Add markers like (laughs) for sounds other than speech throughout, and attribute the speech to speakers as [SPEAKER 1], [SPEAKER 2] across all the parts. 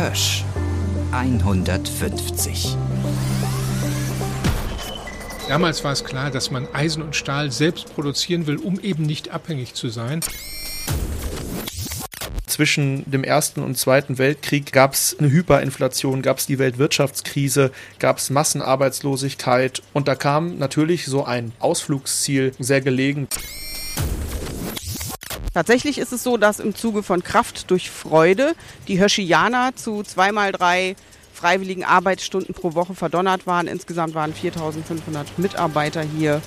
[SPEAKER 1] Hösch 150.
[SPEAKER 2] Damals war es klar, dass man Eisen und Stahl selbst produzieren will, um eben nicht abhängig zu sein.
[SPEAKER 3] Zwischen dem Ersten und Zweiten Weltkrieg gab es eine Hyperinflation, gab es die Weltwirtschaftskrise, gab es Massenarbeitslosigkeit und da kam natürlich so ein Ausflugsziel sehr gelegen.
[SPEAKER 4] Tatsächlich ist es so, dass im Zuge von Kraft durch Freude die Höschianer zu zweimal drei freiwilligen Arbeitsstunden pro Woche verdonnert waren. Insgesamt waren 4500 Mitarbeiter hier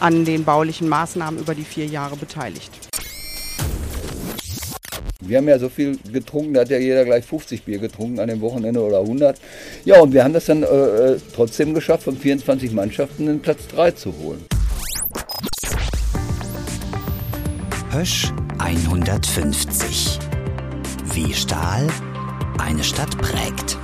[SPEAKER 4] an den baulichen Maßnahmen über die vier Jahre beteiligt.
[SPEAKER 5] Wir haben ja so viel getrunken, da hat ja jeder gleich 50 Bier getrunken an dem Wochenende oder 100. Ja, und wir haben das dann äh, äh trotzdem geschafft, von 24 Mannschaften den Platz 3 zu holen.
[SPEAKER 1] Hösch 150. Wie Stahl eine Stadt prägt.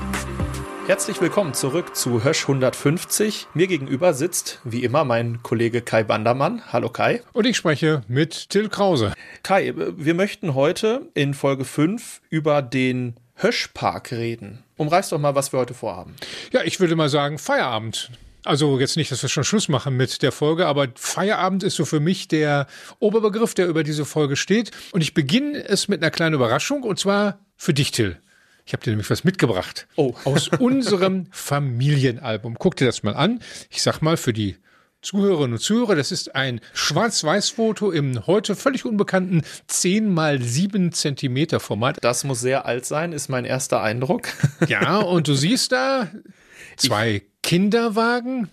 [SPEAKER 3] Herzlich willkommen zurück zu Hösch 150. Mir gegenüber sitzt, wie immer, mein Kollege Kai Bandermann. Hallo Kai.
[SPEAKER 2] Und ich spreche mit Till Krause.
[SPEAKER 3] Kai, wir möchten heute in Folge 5 über den Höschpark reden. Umreiß doch mal, was wir heute vorhaben.
[SPEAKER 2] Ja, ich würde mal sagen, Feierabend. Also jetzt nicht, dass wir schon Schluss machen mit der Folge, aber Feierabend ist so für mich der Oberbegriff, der über diese Folge steht. Und ich beginne es mit einer kleinen Überraschung und zwar für dich, Till. Ich habe dir nämlich was mitgebracht. Oh. Aus (laughs) unserem Familienalbum. Guck dir das mal an. Ich sag mal für die Zuhörerinnen und Zuhörer, das ist ein Schwarz-Weiß-Foto im heute völlig unbekannten 10 mal 7 Zentimeter Format.
[SPEAKER 3] Das muss sehr alt sein, ist mein erster Eindruck.
[SPEAKER 2] Ja, und du siehst da (laughs) zwei ich Kinderwagen.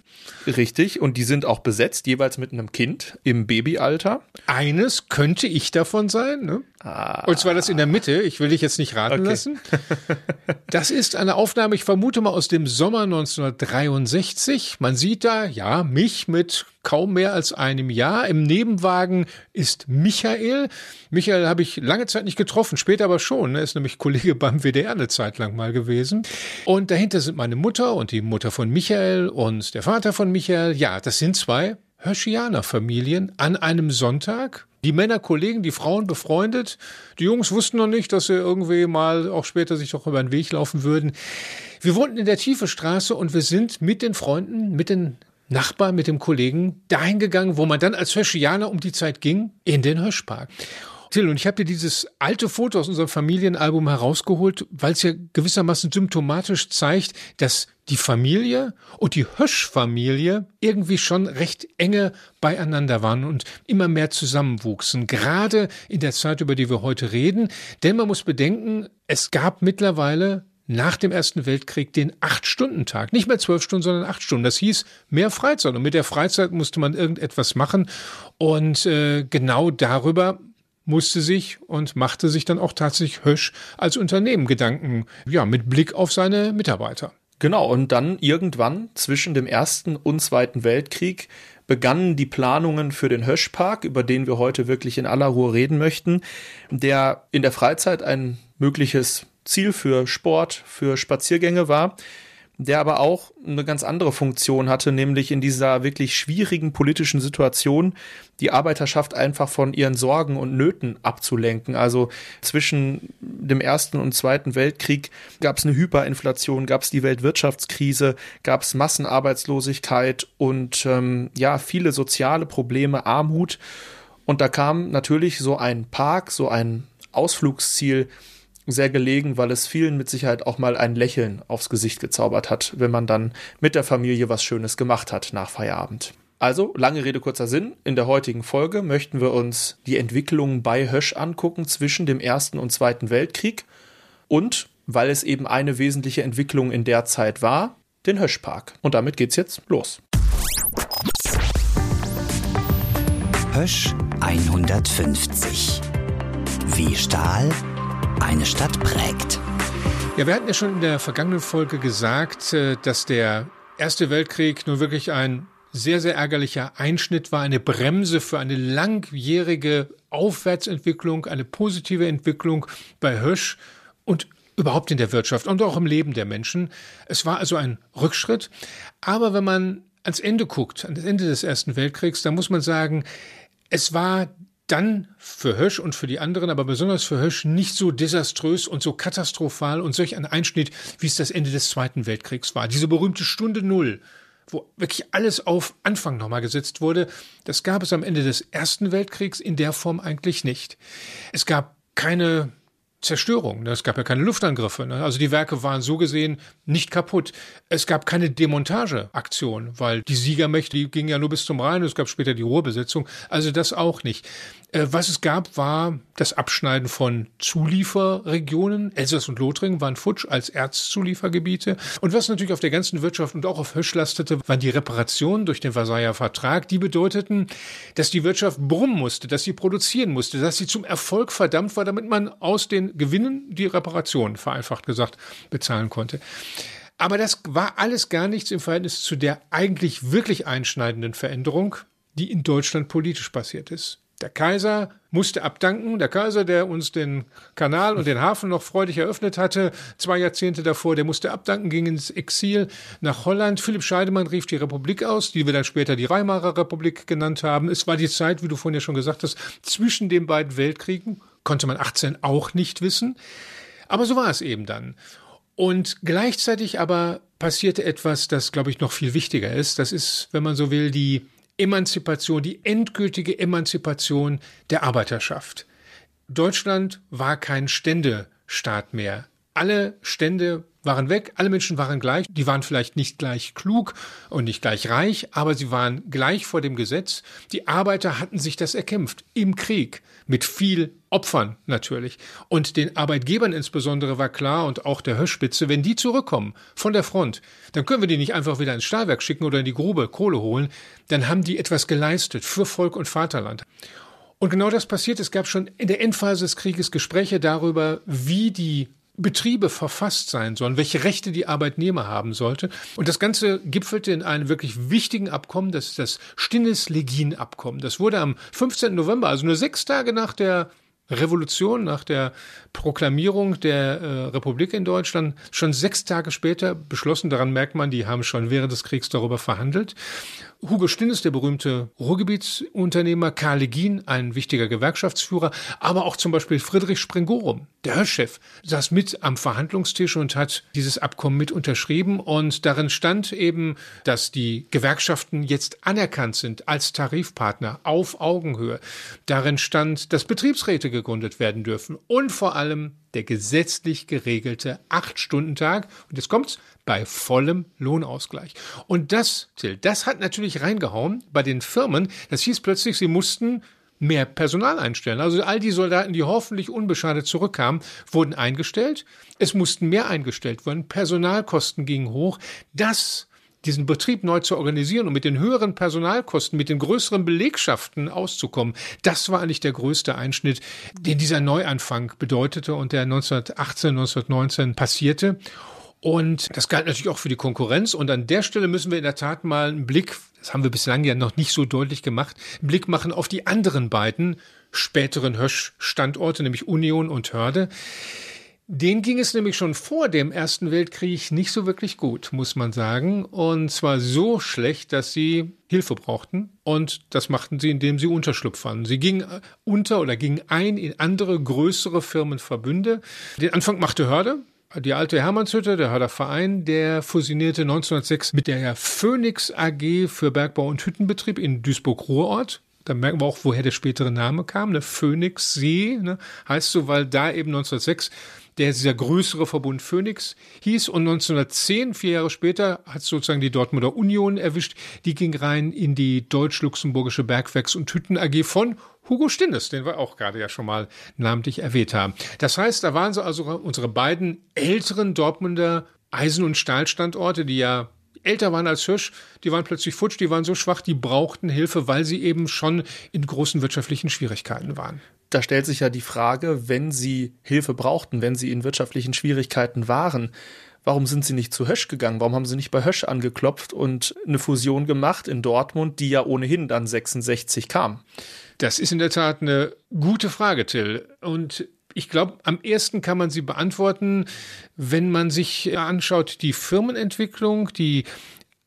[SPEAKER 3] Richtig, und die sind auch besetzt, jeweils mit einem Kind im Babyalter.
[SPEAKER 2] Eines könnte ich davon sein, ne? Ah. Und zwar das in der Mitte, ich will dich jetzt nicht raten okay. lassen. (laughs) Das ist eine Aufnahme, ich vermute mal aus dem Sommer 1963. Man sieht da, ja, mich mit kaum mehr als einem Jahr. Im Nebenwagen ist Michael. Michael habe ich lange Zeit nicht getroffen, später aber schon. Er ist nämlich Kollege beim WDR eine Zeit lang mal gewesen. Und dahinter sind meine Mutter und die Mutter von Michael und der Vater von Michael. Ja, das sind zwei Hirschianer-Familien an einem Sonntag. Die Männer Kollegen, die Frauen befreundet. Die Jungs wussten noch nicht, dass sie irgendwie mal auch später sich doch über den Weg laufen würden. Wir wohnten in der Tiefe Straße und wir sind mit den Freunden, mit den Nachbarn, mit dem Kollegen dahin gegangen, wo man dann als Hirschianer um die Zeit ging, in den Hirschpark. Till, und ich habe dir dieses alte Foto aus unserem Familienalbum herausgeholt, weil es ja gewissermaßen symptomatisch zeigt, dass die Familie und die Hösch-Familie irgendwie schon recht enge beieinander waren und immer mehr zusammenwuchsen. Gerade in der Zeit, über die wir heute reden. Denn man muss bedenken, es gab mittlerweile nach dem Ersten Weltkrieg den Acht-Stunden-Tag. Nicht mehr zwölf Stunden, sondern acht Stunden. Das hieß mehr Freizeit. Und mit der Freizeit musste man irgendetwas machen. Und äh, genau darüber musste sich und machte sich dann auch tatsächlich Hösch als Unternehmen Gedanken, ja, mit Blick auf seine Mitarbeiter.
[SPEAKER 3] Genau, und dann irgendwann zwischen dem Ersten und Zweiten Weltkrieg begannen die Planungen für den Höschpark, über den wir heute wirklich in aller Ruhe reden möchten, der in der Freizeit ein mögliches Ziel für Sport, für Spaziergänge war der aber auch eine ganz andere Funktion hatte, nämlich in dieser wirklich schwierigen politischen Situation die Arbeiterschaft einfach von ihren Sorgen und Nöten abzulenken. Also zwischen dem Ersten und Zweiten Weltkrieg gab es eine Hyperinflation, gab es die Weltwirtschaftskrise, gab es Massenarbeitslosigkeit und ähm, ja, viele soziale Probleme, Armut. Und da kam natürlich so ein Park, so ein Ausflugsziel sehr gelegen, weil es vielen mit Sicherheit auch mal ein Lächeln aufs Gesicht gezaubert hat, wenn man dann mit der Familie was Schönes gemacht hat nach Feierabend. Also, lange Rede, kurzer Sinn. In der heutigen Folge möchten wir uns die Entwicklung bei Hösch angucken zwischen dem Ersten und Zweiten Weltkrieg und, weil es eben eine wesentliche Entwicklung in der Zeit war, den Höschpark. Und damit geht's jetzt los.
[SPEAKER 1] Hösch 150. Wie Stahl eine Stadt prägt.
[SPEAKER 2] Ja, wir hatten ja schon in der vergangenen Folge gesagt, äh, dass der Erste Weltkrieg nun wirklich ein sehr, sehr ärgerlicher Einschnitt war, eine Bremse für eine langjährige Aufwärtsentwicklung, eine positive Entwicklung bei Hösch und überhaupt in der Wirtschaft und auch im Leben der Menschen. Es war also ein Rückschritt. Aber wenn man ans Ende guckt, an das Ende des Ersten Weltkriegs, dann muss man sagen, es war dann für Hösch und für die anderen, aber besonders für Hösch nicht so desaströs und so katastrophal und solch ein Einschnitt, wie es das Ende des Zweiten Weltkriegs war. Diese berühmte Stunde Null, wo wirklich alles auf Anfang nochmal gesetzt wurde, das gab es am Ende des Ersten Weltkriegs in der Form eigentlich nicht. Es gab keine Zerstörung. Ne? Es gab ja keine Luftangriffe. Ne? Also die Werke waren so gesehen nicht kaputt. Es gab keine Demontageaktion, weil die Siegermächte, die gingen ja nur bis zum Rhein. Es gab später die Ruhrbesetzung. Also das auch nicht. Äh, was es gab, war das Abschneiden von Zulieferregionen. Elsass und Lothringen waren futsch als Erzzuliefergebiete. Und was natürlich auf der ganzen Wirtschaft und auch auf Hösch lastete, waren die Reparationen durch den Versailler Vertrag. Die bedeuteten, dass die Wirtschaft brummen musste, dass sie produzieren musste, dass sie zum Erfolg verdammt war, damit man aus den Gewinnen die Reparationen, vereinfacht gesagt, bezahlen konnte. Aber das war alles gar nichts im Verhältnis zu der eigentlich wirklich einschneidenden Veränderung, die in Deutschland politisch passiert ist. Der Kaiser musste abdanken. Der Kaiser, der uns den Kanal und den Hafen noch freudig eröffnet hatte, zwei Jahrzehnte davor, der musste abdanken, ging ins Exil nach Holland. Philipp Scheidemann rief die Republik aus, die wir dann später die Weimarer Republik genannt haben. Es war die Zeit, wie du vorhin ja schon gesagt hast, zwischen den beiden Weltkriegen. Konnte man 18 auch nicht wissen. Aber so war es eben dann. Und gleichzeitig aber passierte etwas, das, glaube ich, noch viel wichtiger ist. Das ist, wenn man so will, die Emanzipation, die endgültige Emanzipation der Arbeiterschaft. Deutschland war kein Ständestaat mehr. Alle Stände waren weg, alle Menschen waren gleich, die waren vielleicht nicht gleich klug und nicht gleich reich, aber sie waren gleich vor dem Gesetz. Die Arbeiter hatten sich das erkämpft im Krieg mit viel Opfern natürlich. Und den Arbeitgebern insbesondere war klar und auch der Höschspitze, wenn die zurückkommen von der Front, dann können wir die nicht einfach wieder ins Stahlwerk schicken oder in die Grube Kohle holen, dann haben die etwas geleistet für Volk und Vaterland. Und genau das passiert. Es gab schon in der Endphase des Krieges Gespräche darüber, wie die Betriebe verfasst sein sollen, welche Rechte die Arbeitnehmer haben sollte. Und das Ganze gipfelte in einem wirklich wichtigen Abkommen, das ist das Stinnes-Legin-Abkommen. Das wurde am 15. November, also nur sechs Tage nach der Revolution, nach der Proklamierung der äh, Republik in Deutschland, schon sechs Tage später beschlossen. Daran merkt man, die haben schon während des Kriegs darüber verhandelt. Hugo Stinnes, der berühmte Ruhrgebietsunternehmer, Karl Legin, ein wichtiger Gewerkschaftsführer, aber auch zum Beispiel Friedrich Sprengorum, der Hörchef, saß mit am Verhandlungstisch und hat dieses Abkommen mit unterschrieben. Und darin stand eben, dass die Gewerkschaften jetzt anerkannt sind als Tarifpartner auf Augenhöhe. Darin stand, dass Betriebsräte gegründet werden dürfen und vor allem der gesetzlich geregelte Acht-Stunden-Tag. Und jetzt kommt's bei vollem Lohnausgleich. Und das, Till, das hat natürlich reingehauen bei den Firmen. Das hieß plötzlich, sie mussten mehr Personal einstellen. Also all die Soldaten, die hoffentlich unbeschadet zurückkamen, wurden eingestellt. Es mussten mehr eingestellt werden. Personalkosten gingen hoch. Das diesen Betrieb neu zu organisieren und mit den höheren Personalkosten, mit den größeren Belegschaften auszukommen, das war eigentlich der größte Einschnitt, den dieser Neuanfang bedeutete und der 1918, 1919 passierte. Und das galt natürlich auch für die Konkurrenz. Und an der Stelle müssen wir in der Tat mal einen Blick, das haben wir bislang ja noch nicht so deutlich gemacht, einen Blick machen auf die anderen beiden späteren Hösch-Standorte, nämlich Union und Hörde. Den ging es nämlich schon vor dem Ersten Weltkrieg nicht so wirklich gut, muss man sagen. Und zwar so schlecht, dass sie Hilfe brauchten. Und das machten sie, indem sie Unterschlupf fanden. Sie gingen unter oder gingen ein in andere größere Firmenverbünde. Den Anfang machte Hörde. Die alte Hermannshütte, der Hörder Verein, der fusionierte 1906 mit der Phoenix AG für Bergbau und Hüttenbetrieb in Duisburg-Ruhrort. Da merken wir auch, woher der spätere Name kam. Ne? Phoenix See ne? heißt so, weil da eben 1906 der dieser größere Verbund Phoenix hieß. Und 1910, vier Jahre später, hat sozusagen die Dortmunder Union erwischt. Die ging rein in die deutsch-luxemburgische Bergwerks- und Hütten AG von Hugo Stinnes, den wir auch gerade ja schon mal namentlich erwähnt haben. Das heißt, da waren so also unsere beiden älteren Dortmunder Eisen- und Stahlstandorte, die ja älter waren als Hirsch, die waren plötzlich futsch, die waren so schwach, die brauchten Hilfe, weil sie eben schon in großen wirtschaftlichen Schwierigkeiten waren
[SPEAKER 3] da stellt sich ja die Frage, wenn Sie Hilfe brauchten, wenn Sie in wirtschaftlichen Schwierigkeiten waren, warum sind Sie nicht zu Hösch gegangen? Warum haben Sie nicht bei Hösch angeklopft und eine Fusion gemacht in Dortmund, die ja ohnehin dann 66 kam?
[SPEAKER 2] Das ist in der Tat eine gute Frage, Till. Und ich glaube, am ersten kann man sie beantworten, wenn man sich anschaut, die Firmenentwicklung, die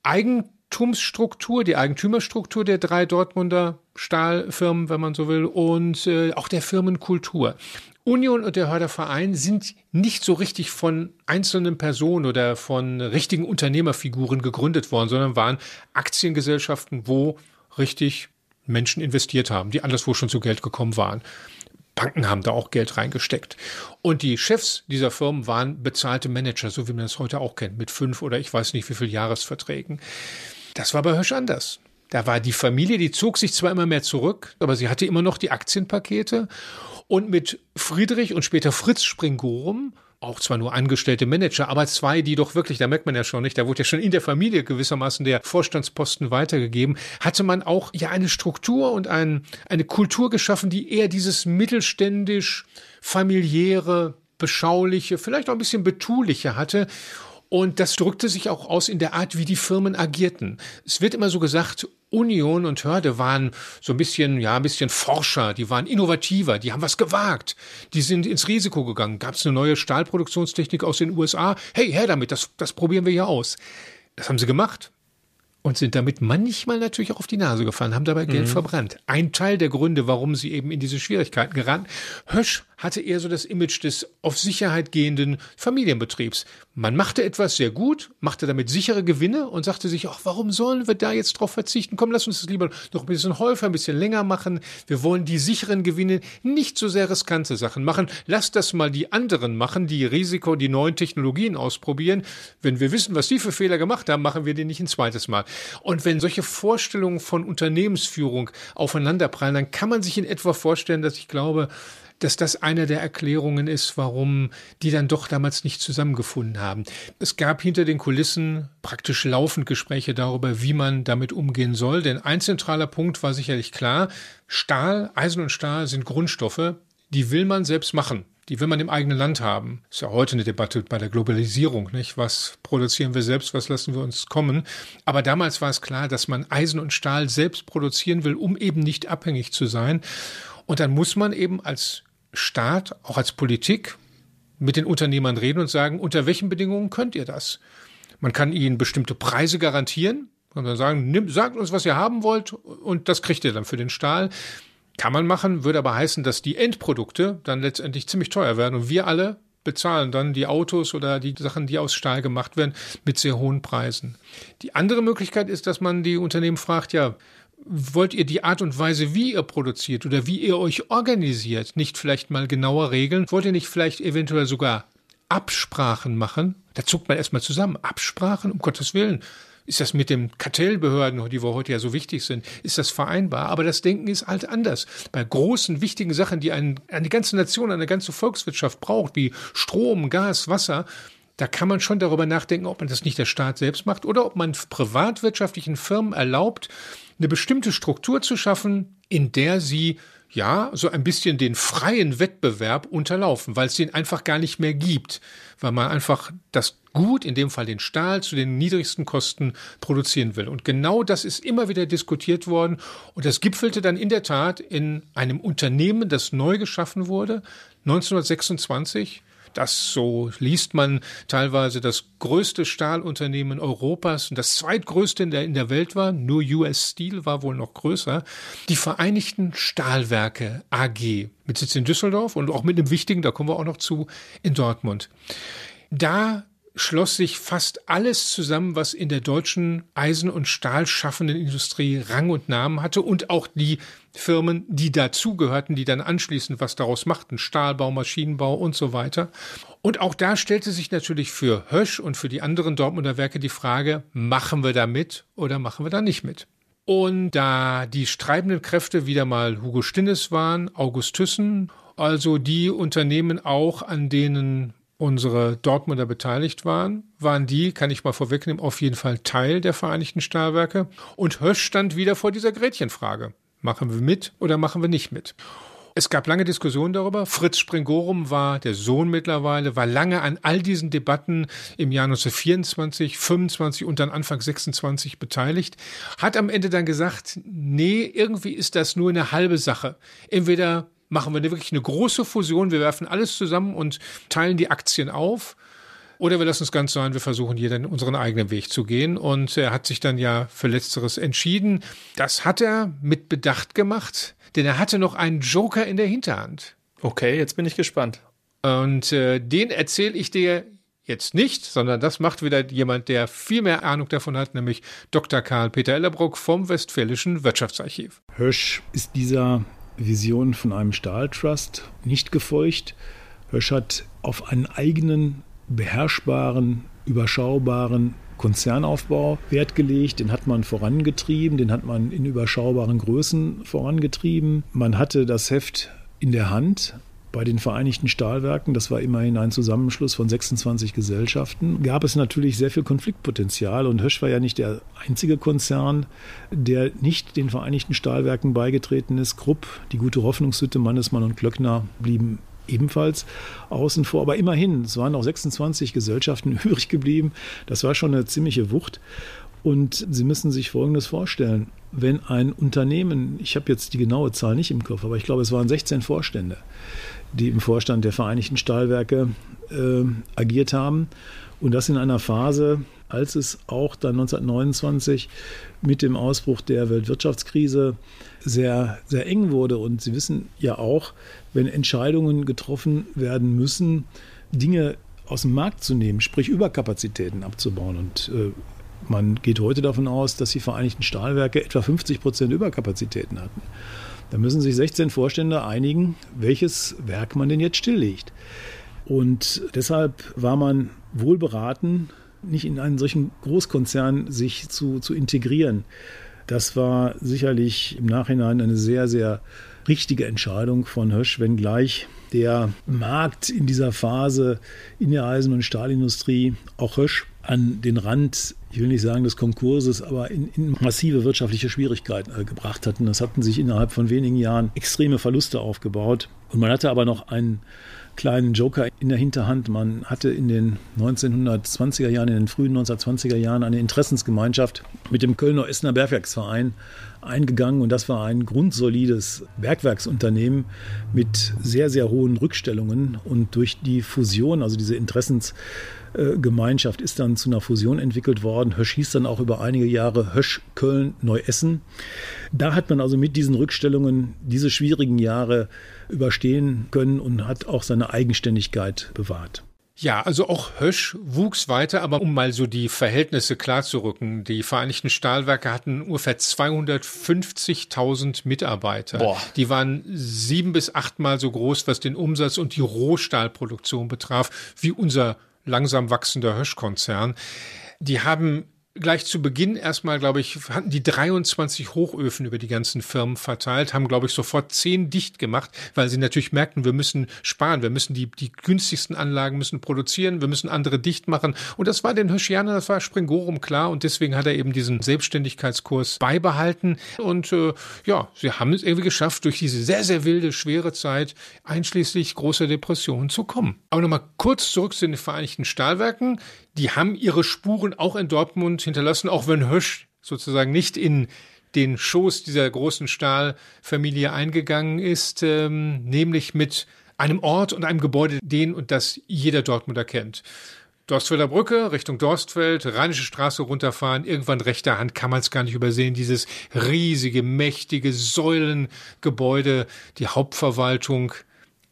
[SPEAKER 2] Eigen Eigentumsstruktur, die Eigentümerstruktur der drei Dortmunder Stahlfirmen, wenn man so will, und äh, auch der Firmenkultur. Union und der Hörderverein sind nicht so richtig von einzelnen Personen oder von richtigen Unternehmerfiguren gegründet worden, sondern waren Aktiengesellschaften, wo richtig Menschen investiert haben, die anderswo schon zu Geld gekommen waren. Banken haben da auch Geld reingesteckt. Und die Chefs dieser Firmen waren bezahlte Manager, so wie man das heute auch kennt, mit fünf oder ich weiß nicht wie viel Jahresverträgen. Das war bei Hösch anders. Da war die Familie, die zog sich zwar immer mehr zurück, aber sie hatte immer noch die Aktienpakete. Und mit Friedrich und später Fritz Springorum auch zwar nur angestellte Manager, aber zwei, die doch wirklich, da merkt man ja schon nicht, da wurde ja schon in der Familie gewissermaßen der Vorstandsposten weitergegeben, hatte man auch ja eine Struktur und ein, eine Kultur geschaffen, die eher dieses mittelständisch familiäre, beschauliche, vielleicht auch ein bisschen betuliche hatte. Und das drückte sich auch aus in der Art, wie die Firmen agierten. Es wird immer so gesagt, Union und Hörde waren so ein bisschen, ja, ein bisschen Forscher, die waren innovativer, die haben was gewagt, die sind ins Risiko gegangen. Gab es eine neue Stahlproduktionstechnik aus den USA? Hey, her damit, das, das probieren wir ja aus. Das haben sie gemacht und sind damit manchmal natürlich auch auf die Nase gefallen, haben dabei Geld mhm. verbrannt. Ein Teil der Gründe, warum sie eben in diese Schwierigkeiten geraten. Hösch hatte eher so das Image des auf Sicherheit gehenden Familienbetriebs. Man machte etwas sehr gut, machte damit sichere Gewinne und sagte sich, ach, warum sollen wir da jetzt drauf verzichten? Komm, lass uns das lieber noch ein bisschen häufiger, ein bisschen länger machen. Wir wollen die sicheren Gewinne nicht so sehr riskante Sachen machen. Lass das mal die anderen machen, die Risiko, die neuen Technologien ausprobieren. Wenn wir wissen, was die für Fehler gemacht haben, machen wir den nicht ein zweites Mal. Und wenn solche Vorstellungen von Unternehmensführung aufeinanderprallen, dann kann man sich in etwa vorstellen, dass ich glaube, dass das eine der Erklärungen ist, warum die dann doch damals nicht zusammengefunden haben. Es gab hinter den Kulissen praktisch laufend Gespräche darüber, wie man damit umgehen soll. Denn ein zentraler Punkt war sicherlich klar, Stahl, Eisen und Stahl sind Grundstoffe, die will man selbst machen. Die will man im eigenen Land haben. Ist ja heute eine Debatte bei der Globalisierung, nicht? Was produzieren wir selbst, was lassen wir uns kommen? Aber damals war es klar, dass man Eisen und Stahl selbst produzieren will, um eben nicht abhängig zu sein. Und dann muss man eben als Staat, auch als Politik, mit den Unternehmern reden und sagen, unter welchen Bedingungen könnt ihr das? Man kann ihnen bestimmte Preise garantieren. Man kann sagen, nimm, sagt uns, was ihr haben wollt und das kriegt ihr dann für den Stahl. Kann man machen, würde aber heißen, dass die Endprodukte dann letztendlich ziemlich teuer werden und wir alle bezahlen dann die Autos oder die Sachen, die aus Stahl gemacht werden, mit sehr hohen Preisen. Die andere Möglichkeit ist, dass man die Unternehmen fragt, ja, wollt ihr die Art und Weise, wie ihr produziert oder wie ihr euch organisiert, nicht vielleicht mal genauer regeln? Wollt ihr nicht vielleicht eventuell sogar Absprachen machen? Da zuckt man erstmal zusammen. Absprachen, um Gottes Willen. Ist das mit den Kartellbehörden, die wir heute ja so wichtig sind, ist das vereinbar? Aber das Denken ist halt anders. Bei großen, wichtigen Sachen, die ein, eine ganze Nation, eine ganze Volkswirtschaft braucht, wie Strom, Gas, Wasser, da kann man schon darüber nachdenken, ob man das nicht der Staat selbst macht oder ob man privatwirtschaftlichen Firmen erlaubt, eine bestimmte Struktur zu schaffen, in der sie ja, so ein bisschen den freien Wettbewerb unterlaufen, weil es den einfach gar nicht mehr gibt, weil man einfach das Gut, in dem Fall den Stahl, zu den niedrigsten Kosten produzieren will. Und genau das ist immer wieder diskutiert worden und das gipfelte dann in der Tat in einem Unternehmen, das neu geschaffen wurde, 1926 das, so liest man teilweise, das größte Stahlunternehmen Europas und das zweitgrößte in der, in der Welt war, nur US Steel war wohl noch größer, die Vereinigten Stahlwerke AG mit Sitz in Düsseldorf und auch mit einem wichtigen, da kommen wir auch noch zu, in Dortmund. Da schloss sich fast alles zusammen, was in der deutschen Eisen- und Stahlschaffenden Industrie Rang und Namen hatte und auch die Firmen, die dazugehörten, die dann anschließend was daraus machten, Stahlbau, Maschinenbau und so weiter. Und auch da stellte sich natürlich für Hösch und für die anderen Dortmunder Werke die Frage, machen wir da mit oder machen wir da nicht mit? Und da die streibenden Kräfte wieder mal Hugo Stinnes waren, August Thyssen, also die Unternehmen auch, an denen unsere Dortmunder beteiligt waren, waren die, kann ich mal vorwegnehmen, auf jeden Fall Teil der Vereinigten Stahlwerke. Und Hösch stand wieder vor dieser Gretchenfrage. Machen wir mit oder machen wir nicht mit? Es gab lange Diskussionen darüber. Fritz Springorum war der Sohn mittlerweile, war lange an all diesen Debatten im Jahr 1924, 25 und dann Anfang 26 beteiligt, hat am Ende dann gesagt, nee, irgendwie ist das nur eine halbe Sache. Entweder machen wir wirklich eine große Fusion, wir werfen alles zusammen und teilen die Aktien auf. Oder wir lassen es ganz sein, wir versuchen hier dann unseren eigenen Weg zu gehen. Und er hat sich dann ja für Letzteres entschieden. Das hat er mit Bedacht gemacht, denn er hatte noch einen Joker in der Hinterhand.
[SPEAKER 3] Okay, jetzt bin ich gespannt.
[SPEAKER 2] Und äh, den erzähle ich dir jetzt nicht, sondern das macht wieder jemand, der viel mehr Ahnung davon hat, nämlich Dr. Karl Peter Ellerbruck vom Westfälischen Wirtschaftsarchiv.
[SPEAKER 6] Hösch ist dieser Vision von einem Stahltrust nicht gefolgt. Hösch hat auf einen eigenen, beherrschbaren, überschaubaren Konzernaufbau Wert gelegt. Den hat man vorangetrieben, den hat man in überschaubaren Größen vorangetrieben. Man hatte das Heft in der Hand bei den Vereinigten Stahlwerken, das war immerhin ein Zusammenschluss von 26 Gesellschaften, gab es natürlich sehr viel Konfliktpotenzial und Hösch war ja nicht der einzige Konzern, der nicht den Vereinigten Stahlwerken beigetreten ist. Krupp, die gute Hoffnungshütte, Mannesmann und Klöckner blieben ebenfalls außen vor. Aber immerhin, es waren noch 26 Gesellschaften (laughs) übrig geblieben. Das war schon eine ziemliche Wucht. Und Sie müssen sich Folgendes vorstellen. Wenn ein Unternehmen, ich habe jetzt die genaue Zahl nicht im Kopf, aber ich glaube, es waren 16 Vorstände, die im Vorstand der Vereinigten Stahlwerke äh, agiert haben. Und das in einer Phase, als es auch dann 1929 mit dem Ausbruch der Weltwirtschaftskrise sehr, sehr eng wurde. Und Sie wissen ja auch, wenn Entscheidungen getroffen werden müssen, Dinge aus dem Markt zu nehmen, sprich Überkapazitäten abzubauen. Und äh, man geht heute davon aus, dass die Vereinigten Stahlwerke etwa 50 Prozent Überkapazitäten hatten. Da müssen sich 16 Vorstände einigen, welches Werk man denn jetzt stilllegt. Und deshalb war man wohl beraten, nicht in einen solchen Großkonzern sich zu, zu integrieren. Das war sicherlich im Nachhinein eine sehr, sehr richtige Entscheidung von Hösch, wenngleich der Markt in dieser Phase in der Eisen- und Stahlindustrie auch Hösch an den Rand, ich will nicht sagen des Konkurses, aber in, in massive wirtschaftliche Schwierigkeiten äh, gebracht hatten. Das hatten sich innerhalb von wenigen Jahren extreme Verluste aufgebaut. Und man hatte aber noch einen kleinen Joker in der Hinterhand. Man hatte in den 1920er Jahren, in den frühen 1920er Jahren eine Interessensgemeinschaft mit dem Kölner Essener Bergwerksverein eingegangen und das war ein grundsolides Bergwerksunternehmen mit sehr, sehr hohen Rückstellungen und durch die Fusion, also diese Interessensgemeinschaft ist dann zu einer Fusion entwickelt worden. Hösch hieß dann auch über einige Jahre Hösch Köln Neuessen. Da hat man also mit diesen Rückstellungen diese schwierigen Jahre überstehen können und hat auch seine Eigenständigkeit bewahrt.
[SPEAKER 2] Ja, also auch Hösch wuchs weiter, aber um mal so die Verhältnisse klarzurücken, die Vereinigten Stahlwerke hatten ungefähr 250.000 Mitarbeiter. Boah. Die waren sieben bis achtmal so groß, was den Umsatz und die Rohstahlproduktion betraf, wie unser langsam wachsender Hösch-Konzern. Die haben gleich zu Beginn erstmal, glaube ich, hatten die 23 Hochöfen über die ganzen Firmen verteilt, haben, glaube ich, sofort 10 dicht gemacht, weil sie natürlich merkten, wir müssen sparen, wir müssen die, die günstigsten Anlagen müssen produzieren, wir müssen andere dicht machen. Und das war den Hirschianern, das war Springorum klar und deswegen hat er eben diesen Selbstständigkeitskurs beibehalten. Und äh, ja, sie haben es irgendwie geschafft, durch diese sehr, sehr wilde, schwere Zeit einschließlich großer Depressionen zu kommen. Aber nochmal kurz zurück zu den Vereinigten Stahlwerken die haben ihre Spuren auch in Dortmund hinterlassen, auch wenn Hösch sozusagen nicht in den Schoß dieser großen Stahlfamilie eingegangen ist, ähm, nämlich mit einem Ort und einem Gebäude, den und das jeder Dortmunder kennt. Dorstfelder Brücke Richtung Dorstfeld, Rheinische Straße runterfahren, irgendwann rechter Hand kann man es gar nicht übersehen, dieses riesige, mächtige Säulengebäude, die Hauptverwaltung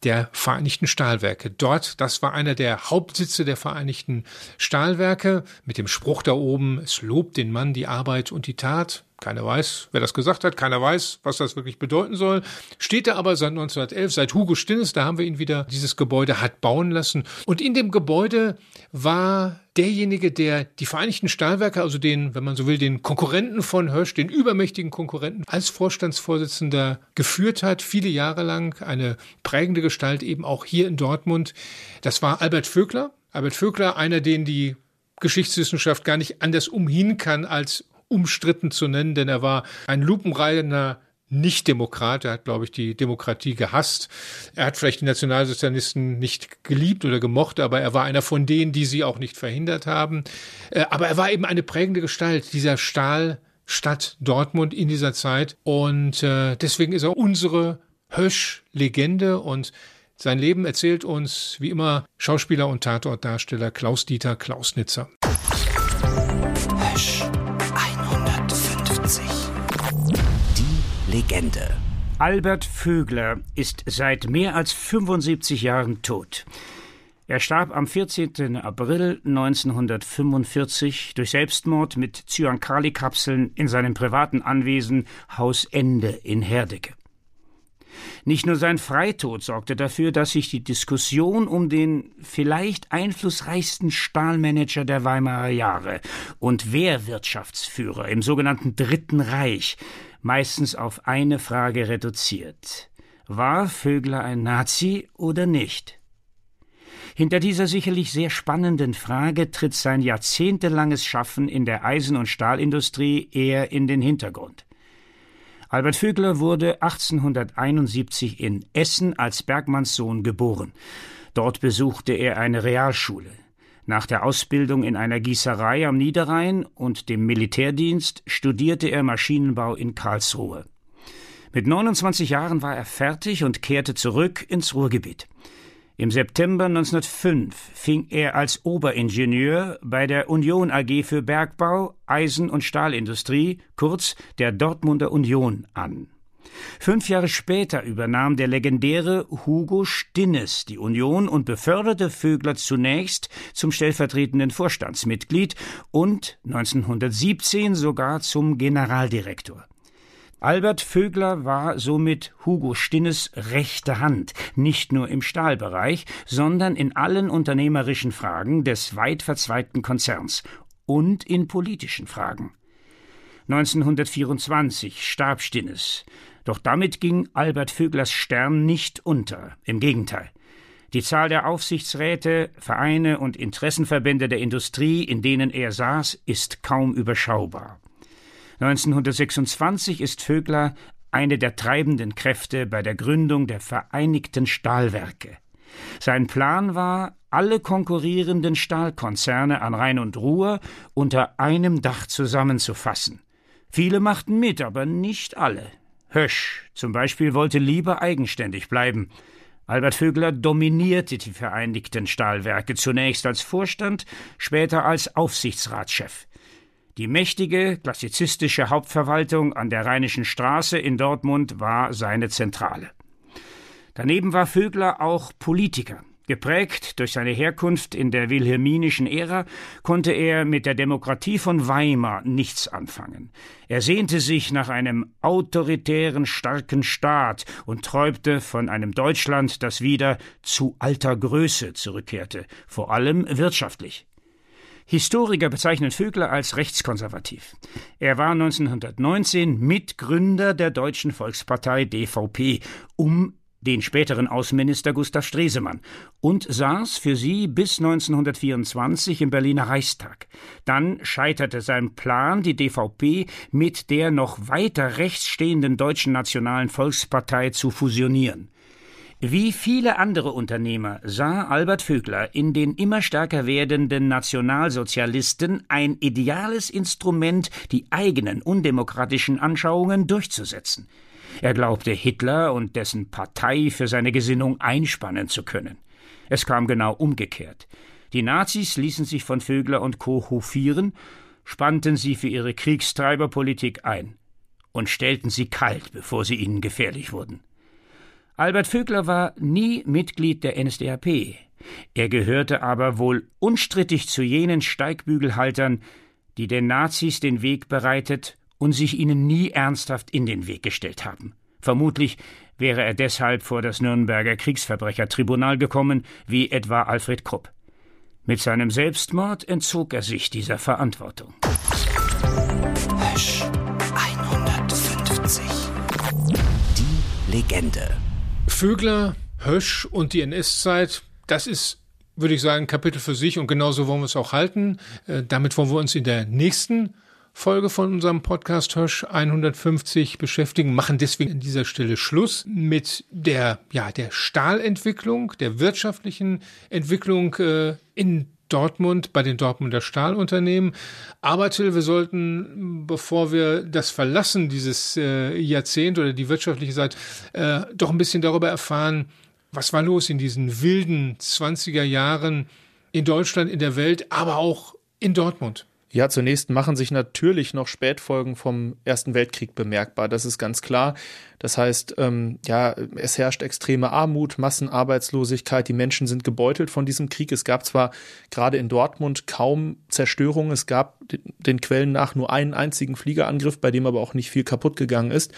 [SPEAKER 2] der Vereinigten Stahlwerke. Dort, das war einer der Hauptsitze der Vereinigten Stahlwerke mit dem Spruch da oben, es lobt den Mann die Arbeit und die Tat. Keiner weiß, wer das gesagt hat, keiner weiß, was das wirklich bedeuten soll. Steht da aber seit 1911, seit Hugo Stinnes, da haben wir ihn wieder, dieses Gebäude hat bauen lassen. Und in dem Gebäude war derjenige, der die Vereinigten Stahlwerke, also den, wenn man so will, den Konkurrenten von Hösch, den übermächtigen Konkurrenten, als Vorstandsvorsitzender geführt hat, viele Jahre lang, eine prägende Gestalt eben auch hier in Dortmund. Das war Albert Vögler. Albert Vögler, einer, den die Geschichtswissenschaft gar nicht anders umhin kann, als umstritten zu nennen, denn er war ein lupenreiner nicht-Demokrat. Er hat, glaube ich, die Demokratie gehasst. Er hat vielleicht die Nationalsozialisten nicht geliebt oder gemocht, aber er war einer von denen, die sie auch nicht verhindert haben. Äh, aber er war eben eine prägende Gestalt dieser Stahlstadt Dortmund in dieser Zeit. Und äh, deswegen ist er unsere Hösch-Legende und Sein Leben erzählt uns, wie immer, Schauspieler und Tatortdarsteller Klaus-Dieter Klausnitzer.
[SPEAKER 1] Hösch Legende.
[SPEAKER 7] Albert Vögler ist seit mehr als 75 Jahren tot. Er starb am 14. April 1945 durch Selbstmord mit Cyankali-Kapseln in seinem privaten Anwesen Haus Ende in Herdecke. Nicht nur sein Freitod sorgte dafür, dass sich die Diskussion um den vielleicht einflussreichsten Stahlmanager der Weimarer Jahre und Wehrwirtschaftsführer im sogenannten Dritten Reich meistens auf eine Frage reduziert. War Vögler ein Nazi oder nicht? Hinter dieser sicherlich sehr spannenden Frage tritt sein jahrzehntelanges Schaffen in der Eisen- und Stahlindustrie eher in den Hintergrund. Albert Vögler wurde 1871 in Essen als Bergmannssohn geboren. Dort besuchte er eine Realschule. Nach der Ausbildung in einer Gießerei am Niederrhein und dem Militärdienst studierte er Maschinenbau in Karlsruhe. Mit 29 Jahren war er fertig und kehrte zurück ins Ruhrgebiet. Im September 1905 fing er als Oberingenieur bei der Union AG für Bergbau, Eisen- und Stahlindustrie, kurz der Dortmunder Union, an. Fünf Jahre später übernahm der legendäre Hugo Stinnes die Union und beförderte Vögler zunächst zum stellvertretenden Vorstandsmitglied und 1917 sogar zum Generaldirektor. Albert Vögler war somit Hugo Stinnes rechte Hand, nicht nur im Stahlbereich, sondern in allen unternehmerischen Fragen des weit verzweigten Konzerns und in politischen Fragen. 1924 starb Stinnes, doch damit ging Albert Vöglers Stern nicht unter, im Gegenteil. Die Zahl der Aufsichtsräte, Vereine und Interessenverbände der Industrie, in denen er saß, ist kaum überschaubar. 1926 ist Vögler eine der treibenden Kräfte bei der Gründung der Vereinigten Stahlwerke. Sein Plan war, alle konkurrierenden Stahlkonzerne an Rhein und Ruhr unter einem Dach zusammenzufassen. Viele machten mit, aber nicht alle. Hösch zum Beispiel wollte lieber eigenständig bleiben. Albert Vögler dominierte die Vereinigten Stahlwerke zunächst als Vorstand, später als Aufsichtsratschef. Die mächtige, klassizistische Hauptverwaltung an der Rheinischen Straße in Dortmund war seine Zentrale. Daneben war Vögler auch Politiker. Geprägt durch seine Herkunft in der wilhelminischen Ära konnte er mit der Demokratie von Weimar nichts anfangen. Er sehnte sich nach einem autoritären, starken Staat und träumte von einem Deutschland, das wieder zu alter Größe zurückkehrte, vor allem wirtschaftlich. Historiker bezeichnen Vögler als rechtskonservativ. Er war 1919 Mitgründer der Deutschen Volkspartei DVP, um den späteren Außenminister Gustav Stresemann, und saß für sie bis 1924 im Berliner Reichstag. Dann scheiterte sein Plan, die DVP mit der noch weiter rechts stehenden Deutschen Nationalen Volkspartei zu fusionieren. Wie viele andere Unternehmer sah Albert Vögler in den immer stärker werdenden Nationalsozialisten ein ideales Instrument, die eigenen undemokratischen Anschauungen durchzusetzen. Er glaubte, Hitler und dessen Partei für seine Gesinnung einspannen zu können. Es kam genau umgekehrt. Die Nazis ließen sich von Vögler und Co. hofieren, spannten sie für ihre Kriegstreiberpolitik ein und stellten sie kalt, bevor sie ihnen gefährlich wurden. Albert Vögler war nie Mitglied der NSDAP. Er gehörte aber wohl unstrittig zu jenen Steigbügelhaltern, die den Nazis den Weg bereitet und sich ihnen nie ernsthaft in den Weg gestellt haben. Vermutlich wäre er deshalb vor das Nürnberger Kriegsverbrechertribunal gekommen, wie etwa Alfred Krupp. Mit seinem Selbstmord entzog er sich dieser Verantwortung.
[SPEAKER 1] Hösch 150. Die Legende.
[SPEAKER 2] Vögler, Hösch und die NS-Zeit, das ist, würde ich sagen, ein Kapitel für sich und genauso wollen wir es auch halten. Äh, damit wollen wir uns in der nächsten Folge von unserem Podcast Hösch 150 beschäftigen, machen deswegen an dieser Stelle Schluss mit der, ja, der Stahlentwicklung, der wirtschaftlichen Entwicklung äh, in Dortmund bei den Dortmunder Stahlunternehmen. Aber Till, wir sollten, bevor wir das verlassen, dieses äh, Jahrzehnt oder die wirtschaftliche Seite, äh, doch ein bisschen darüber erfahren, Was war los in diesen wilden 20er Jahren in Deutschland, in der Welt, aber auch in Dortmund?
[SPEAKER 3] Ja, zunächst machen sich natürlich noch Spätfolgen vom Ersten Weltkrieg bemerkbar. Das ist ganz klar. Das heißt, ähm, ja, es herrscht extreme Armut, Massenarbeitslosigkeit. Die Menschen sind gebeutelt von diesem Krieg. Es gab zwar gerade in Dortmund kaum Zerstörung. Es gab den Quellen nach nur einen einzigen Fliegerangriff, bei dem aber auch nicht viel kaputt gegangen ist.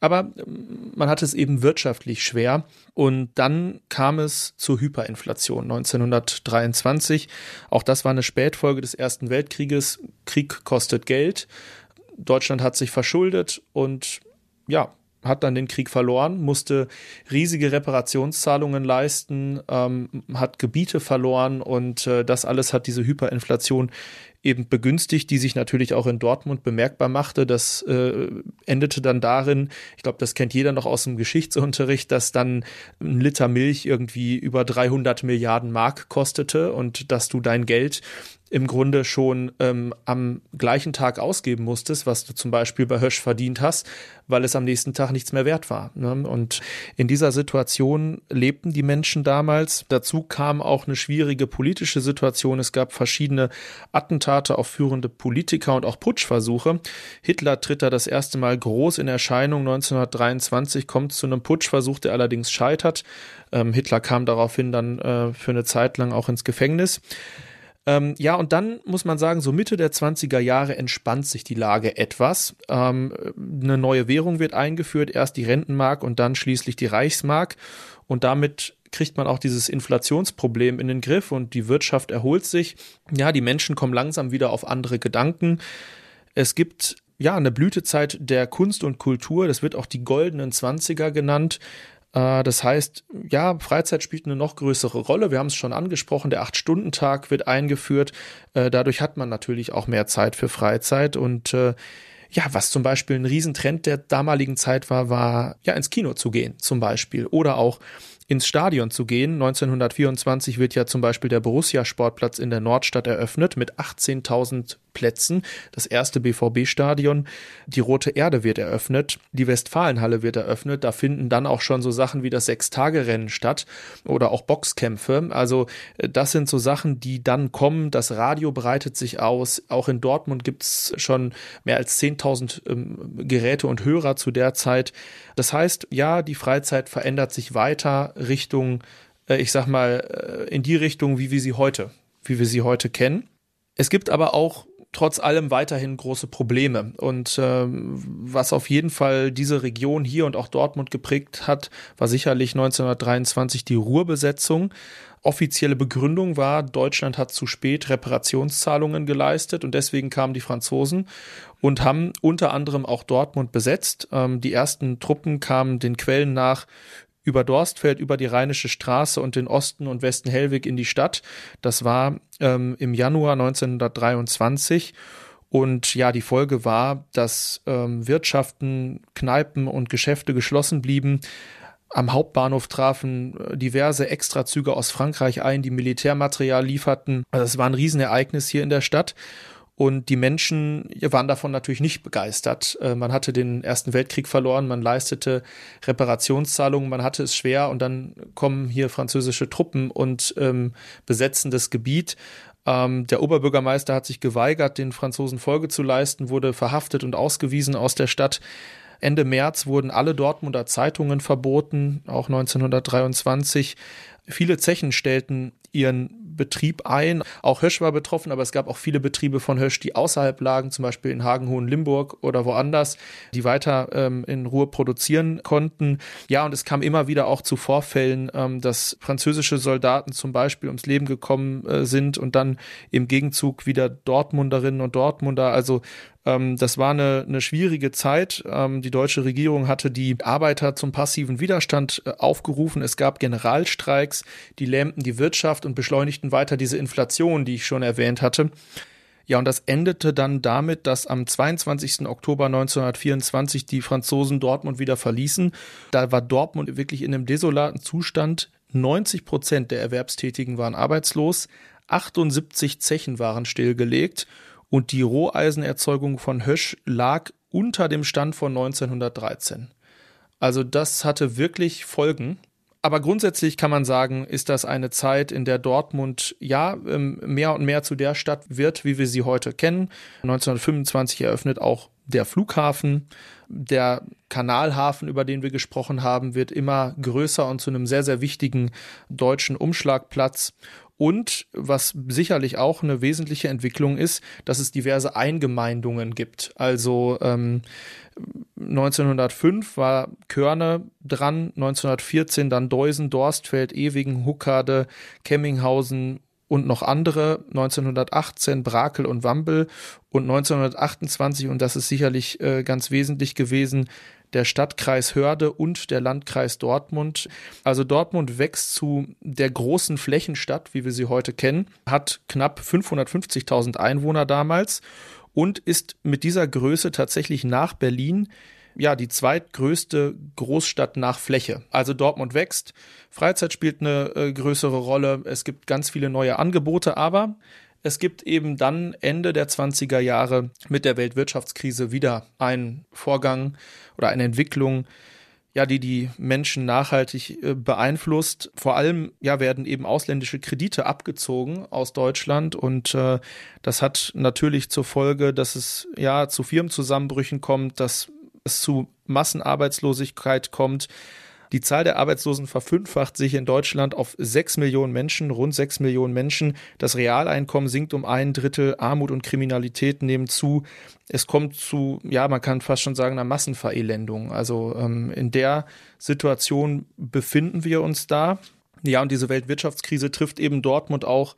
[SPEAKER 3] Aber ähm, man hatte es eben wirtschaftlich schwer. Und dann kam es zur Hyperinflation 1923. Auch das war eine Spätfolge des Ersten Weltkrieges. Krieg kostet Geld. Deutschland hat sich verschuldet und ja, hat dann den Krieg verloren, musste riesige Reparationszahlungen leisten, ähm, hat Gebiete verloren und äh, das alles hat diese Hyperinflation eben begünstigt, die sich natürlich auch in Dortmund bemerkbar machte. Das äh, endete dann darin, ich glaube, das kennt jeder noch aus dem Geschichtsunterricht, dass dann ein Liter Milch irgendwie über 300 Milliarden Mark kostete und dass du dein Geld im Grunde schon ähm, am gleichen Tag ausgeben musstest, was du zum Beispiel bei Hösch verdient hast, weil es am nächsten Tag nichts mehr wert war. Ne? Und in dieser Situation lebten die Menschen damals. Dazu kam auch eine schwierige politische Situation. Es gab verschiedene Attentate auf führende Politiker und auch Putschversuche. Hitler tritt da das erste Mal groß in Erscheinung. 1923 kommt zu einem Putschversuch, der allerdings scheitert. Ähm, Hitler kam daraufhin dann äh, für eine Zeit lang auch ins Gefängnis. Ähm, ja, und dann muss man sagen, so Mitte der 20er Jahre entspannt sich die Lage etwas. Ähm, eine neue Währung wird eingeführt, erst die Rentenmark und dann schließlich die Reichsmark. Und damit kriegt man auch dieses Inflationsproblem in den Griff und die Wirtschaft erholt sich. Ja, die Menschen kommen langsam wieder auf andere Gedanken. Es gibt ja eine Blütezeit der Kunst und Kultur. Das wird auch die goldenen Zwanziger genannt. Äh, das heißt, ja, Freizeit spielt eine noch größere Rolle. Wir haben es schon angesprochen, der Acht-Stunden-Tag wird eingeführt. Äh, dadurch hat man natürlich auch mehr Zeit für Freizeit und äh, ja, was zum Beispiel ein Riesentrend der damaligen Zeit war, war ja ins Kino zu gehen, zum Beispiel. Oder auch ins Stadion zu gehen. 1924 wird ja zum Beispiel der Borussia-Sportplatz in der Nordstadt eröffnet mit 18.000 Plätzen. Das erste BVB-Stadion. Die Rote Erde wird eröffnet. Die Westfalenhalle wird eröffnet. Da finden dann auch schon so Sachen wie das Sechstagerennen statt oder auch Boxkämpfe. Also äh, das sind so Sachen, die dann kommen. Das Radio breitet sich aus. Auch in Dortmund gibt es schon mehr als 10.000 ähm, Geräte und Hörer zu der Zeit. Das heißt, ja, die Freizeit verändert sich weiter Richtung, äh, ich sag mal, äh, in die Richtung, wie wir sie heute, wie wir sie heute kennen. Es gibt aber auch trotz allem weiterhin große Probleme. Und ähm, was auf jeden Fall diese Region hier und auch Dortmund geprägt hat, war sicherlich 1923 die Ruhrbesetzung. Offizielle Begründung war, Deutschland hat zu spät Reparationszahlungen geleistet und deswegen kamen die Franzosen und haben unter anderem auch Dortmund besetzt. Ähm, die ersten Truppen kamen den Quellen nach über Dorstfeld, über die Rheinische Straße und den Osten und Westen Hellwig in die Stadt. Das war ähm, im Januar 1923. Und ja, die Folge war, dass ähm, Wirtschaften, Kneipen und Geschäfte geschlossen blieben. Am Hauptbahnhof trafen äh, diverse Extrazüge aus Frankreich ein, die Militärmaterial lieferten. Also es war ein Riesenereignis hier in der Stadt. Und die Menschen waren davon natürlich nicht begeistert. Äh, man hatte den Ersten Weltkrieg verloren, man leistete Reparationszahlungen, man hatte es schwer und dann kommen hier französische Truppen und ähm, besetzen das Gebiet. Ähm, der Oberbürgermeister hat sich geweigert, den Franzosen Folge zu leisten, wurde verhaftet und ausgewiesen aus der Stadt. Ende März wurden alle Dortmunder Zeitungen verboten, auch 1923. Viele Zechen stellten ihren Betrieb ein. Auch Hösch war betroffen, aber es gab auch viele Betriebe von Hösch, die außerhalb lagen, zum Beispiel in Hagen-Hohen-Limburg oder woanders, die weiter ähm, in Ruhe produzieren konnten. Ja, und es kam immer wieder auch zu Vorfällen, ähm, dass französische Soldaten zum Beispiel ums Leben gekommen äh, sind und dann im Gegenzug wieder Dortmunderinnen und Dortmunder. Also ähm, das war eine, eine schwierige Zeit. Ähm, die deutsche Regierung hatte die Arbeiter zum passiven Widerstand äh, aufgerufen. Es gab Generalstreiks, die lähmten die Wirtschaft und beschleunigten weiter diese Inflation, die ich schon erwähnt hatte. Ja, und das endete dann damit, dass am 22. Oktober 1924 die Franzosen Dortmund wieder verließen. Da war Dortmund wirklich in einem desolaten Zustand. 90 Prozent der Erwerbstätigen waren arbeitslos, 78 Zechen waren stillgelegt und die Roheisenerzeugung von Hösch lag unter dem Stand von 1913. Also das hatte wirklich Folgen. Aber grundsätzlich kann man sagen, ist das eine Zeit, in der Dortmund ja ähm, mehr und mehr zu der Stadt wird, wie wir sie heute kennen. 1925 eröffnet auch der Flughafen. Der Kanalhafen, über den wir gesprochen haben, wird immer größer und zu einem sehr, sehr wichtigen deutschen Umschlagplatz. Und was sicherlich auch eine wesentliche Entwicklung ist, dass es diverse Eingemeindungen gibt. Also ähm, 1905 war Körne dran, 1914 dann Deusen, Dorstfeld, Ewigen, Huckade, Kemminghausen und noch andere, 1918 Brakel und Wampel und 1928, und das ist sicherlich äh, ganz wesentlich gewesen, der Stadtkreis Hörde und der Landkreis Dortmund. Also Dortmund wächst zu der großen Flächenstadt, wie wir sie heute kennen, hat knapp 550.000 Einwohner damals und ist mit dieser Größe tatsächlich nach Berlin ja die zweitgrößte Großstadt nach Fläche. Also Dortmund wächst, Freizeit spielt eine äh, größere Rolle, es gibt ganz viele neue Angebote, aber es gibt eben dann Ende der 20er Jahre mit der Weltwirtschaftskrise wieder einen Vorgang oder eine Entwicklung, ja, die die Menschen nachhaltig äh, beeinflusst. Vor allem, ja, werden eben ausländische Kredite abgezogen aus Deutschland und äh, das hat natürlich zur Folge, dass es ja zu Firmenzusammenbrüchen kommt, dass es zu Massenarbeitslosigkeit kommt, die Zahl der Arbeitslosen verfünffacht sich in Deutschland auf sechs Millionen Menschen, rund sechs Millionen Menschen. Das Realeinkommen sinkt um ein Drittel, Armut und Kriminalität nehmen zu. Es kommt zu, ja, man kann fast schon sagen, einer Massenverelendung. Also ähm, in der Situation befinden wir uns da. Ja, und diese Weltwirtschaftskrise trifft eben Dortmund auch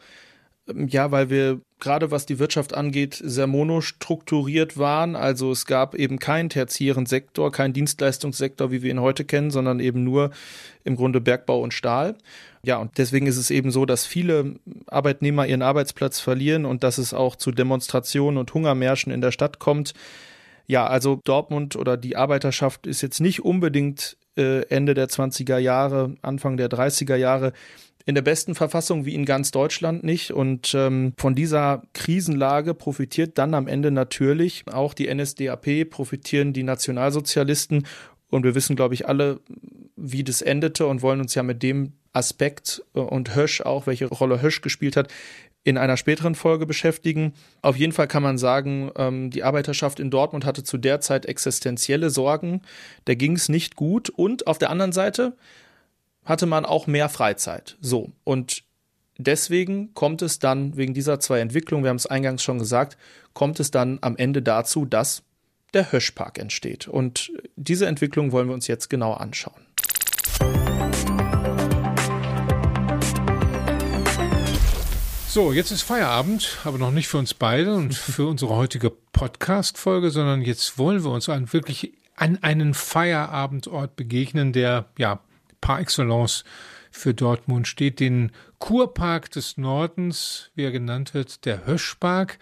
[SPEAKER 3] ja, weil wir gerade was die Wirtschaft angeht, sehr monostrukturiert waren. Also es gab eben keinen tertiären Sektor, keinen Dienstleistungssektor, wie wir ihn heute kennen, sondern eben nur im Grunde Bergbau und Stahl. Ja, und deswegen ist es eben so, dass viele Arbeitnehmer ihren Arbeitsplatz verlieren und dass es auch zu Demonstrationen und Hungermärschen in der Stadt kommt. Ja, also Dortmund oder die Arbeiterschaft ist jetzt nicht unbedingt äh, Ende der 20er Jahre, Anfang der 30er Jahre in der besten Verfassung wie in ganz Deutschland nicht. Und ähm, von dieser Krisenlage profitiert dann am Ende natürlich auch die NSDAP, profitieren die Nationalsozialisten. Und wir wissen, glaube ich, alle, wie das endete und wollen uns ja mit dem Aspekt äh, und Hösch auch, welche Rolle Hösch gespielt hat, in einer späteren Folge beschäftigen. Auf jeden Fall kann man sagen, ähm, die Arbeiterschaft in Dortmund hatte zu der Zeit existenzielle Sorgen. Da ging es nicht gut. Und auf der anderen Seite hatte man auch mehr Freizeit. So. Und deswegen kommt es dann, wegen dieser zwei Entwicklungen, wir haben es eingangs schon gesagt, kommt es dann am Ende dazu, dass der Höschpark entsteht. Und diese Entwicklung wollen wir uns jetzt genau anschauen.
[SPEAKER 2] So, jetzt ist Feierabend, aber noch nicht für uns beide und (laughs) für unsere heutige Podcast-Folge, sondern jetzt wollen wir uns an wirklich an einen Feierabendort begegnen, der ja par excellence für Dortmund steht, den Kurpark des Nordens, wie er genannt wird, der Höschpark,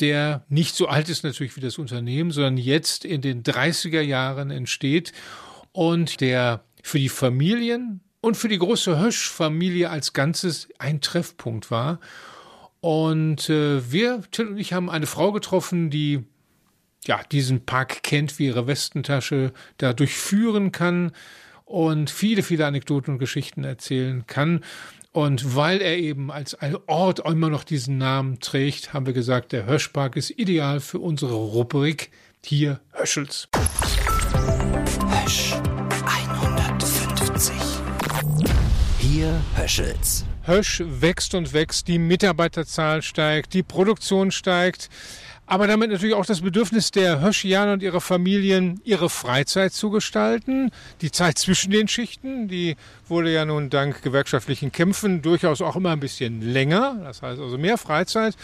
[SPEAKER 2] der nicht so alt ist natürlich wie das Unternehmen, sondern jetzt in den 30er Jahren entsteht und der für die Familien und für die große Hösch-Familie als Ganzes ein Treffpunkt war. Und äh, wir, Till und ich, haben eine Frau getroffen, die ja diesen Park kennt wie ihre Westentasche, da durchführen kann, und viele, viele Anekdoten und Geschichten erzählen kann. Und weil er eben als ein Ort immer noch diesen Namen trägt, haben wir gesagt, der Höschpark ist ideal für unsere Rubrik hier Höschels.
[SPEAKER 1] Hösch 150. Hier Höschels.
[SPEAKER 2] Hösch wächst und wächst, die Mitarbeiterzahl steigt, die Produktion steigt aber damit natürlich auch das Bedürfnis der Höschianer und ihrer Familien, ihre Freizeit zu gestalten. Die Zeit zwischen den Schichten, die wurde ja nun dank gewerkschaftlichen Kämpfen durchaus auch immer ein bisschen länger. Das heißt also mehr Freizeit.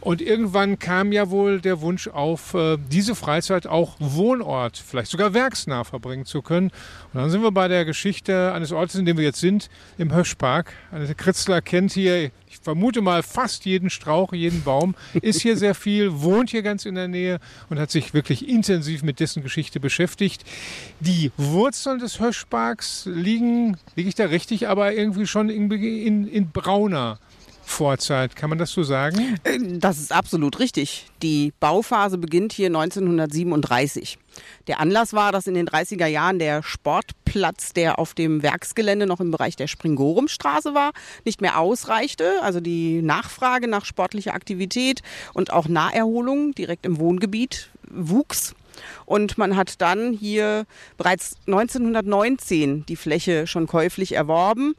[SPEAKER 2] Und irgendwann kam ja wohl der Wunsch auf, äh, diese Freizeit auch Wohnort, vielleicht sogar werksnah verbringen zu können. Und dann sind wir bei der Geschichte eines Ortes, in dem wir jetzt sind, im Höschpark. Annette Kritzler kennt hier, vermute mal, fast jeden Strauch, jeden Baum, ist hier sehr viel, wohnt hier ganz in der Nähe und hat sich wirklich intensiv mit dessen Geschichte beschäftigt. Die Wurzeln des Höschparks liegen, liege ich da richtig, aber irgendwie schon in, in, in brauner Vorzeit. Kann man das so sagen?
[SPEAKER 4] Äh, das ist absolut richtig. Die Bauphase beginnt hier 1937. Der Anlass war, dass in den 30er Jahren der Sportplatz, der auf dem Werksgelände noch im Bereich der Springorumstraße war, nicht mehr ausreichte. Also die Nachfrage nach sportlicher Aktivität und auch Naherholung direkt im Wohngebiet wuchs. Und man hat dann hier bereits 1919 die Fläche schon käuflich erworben.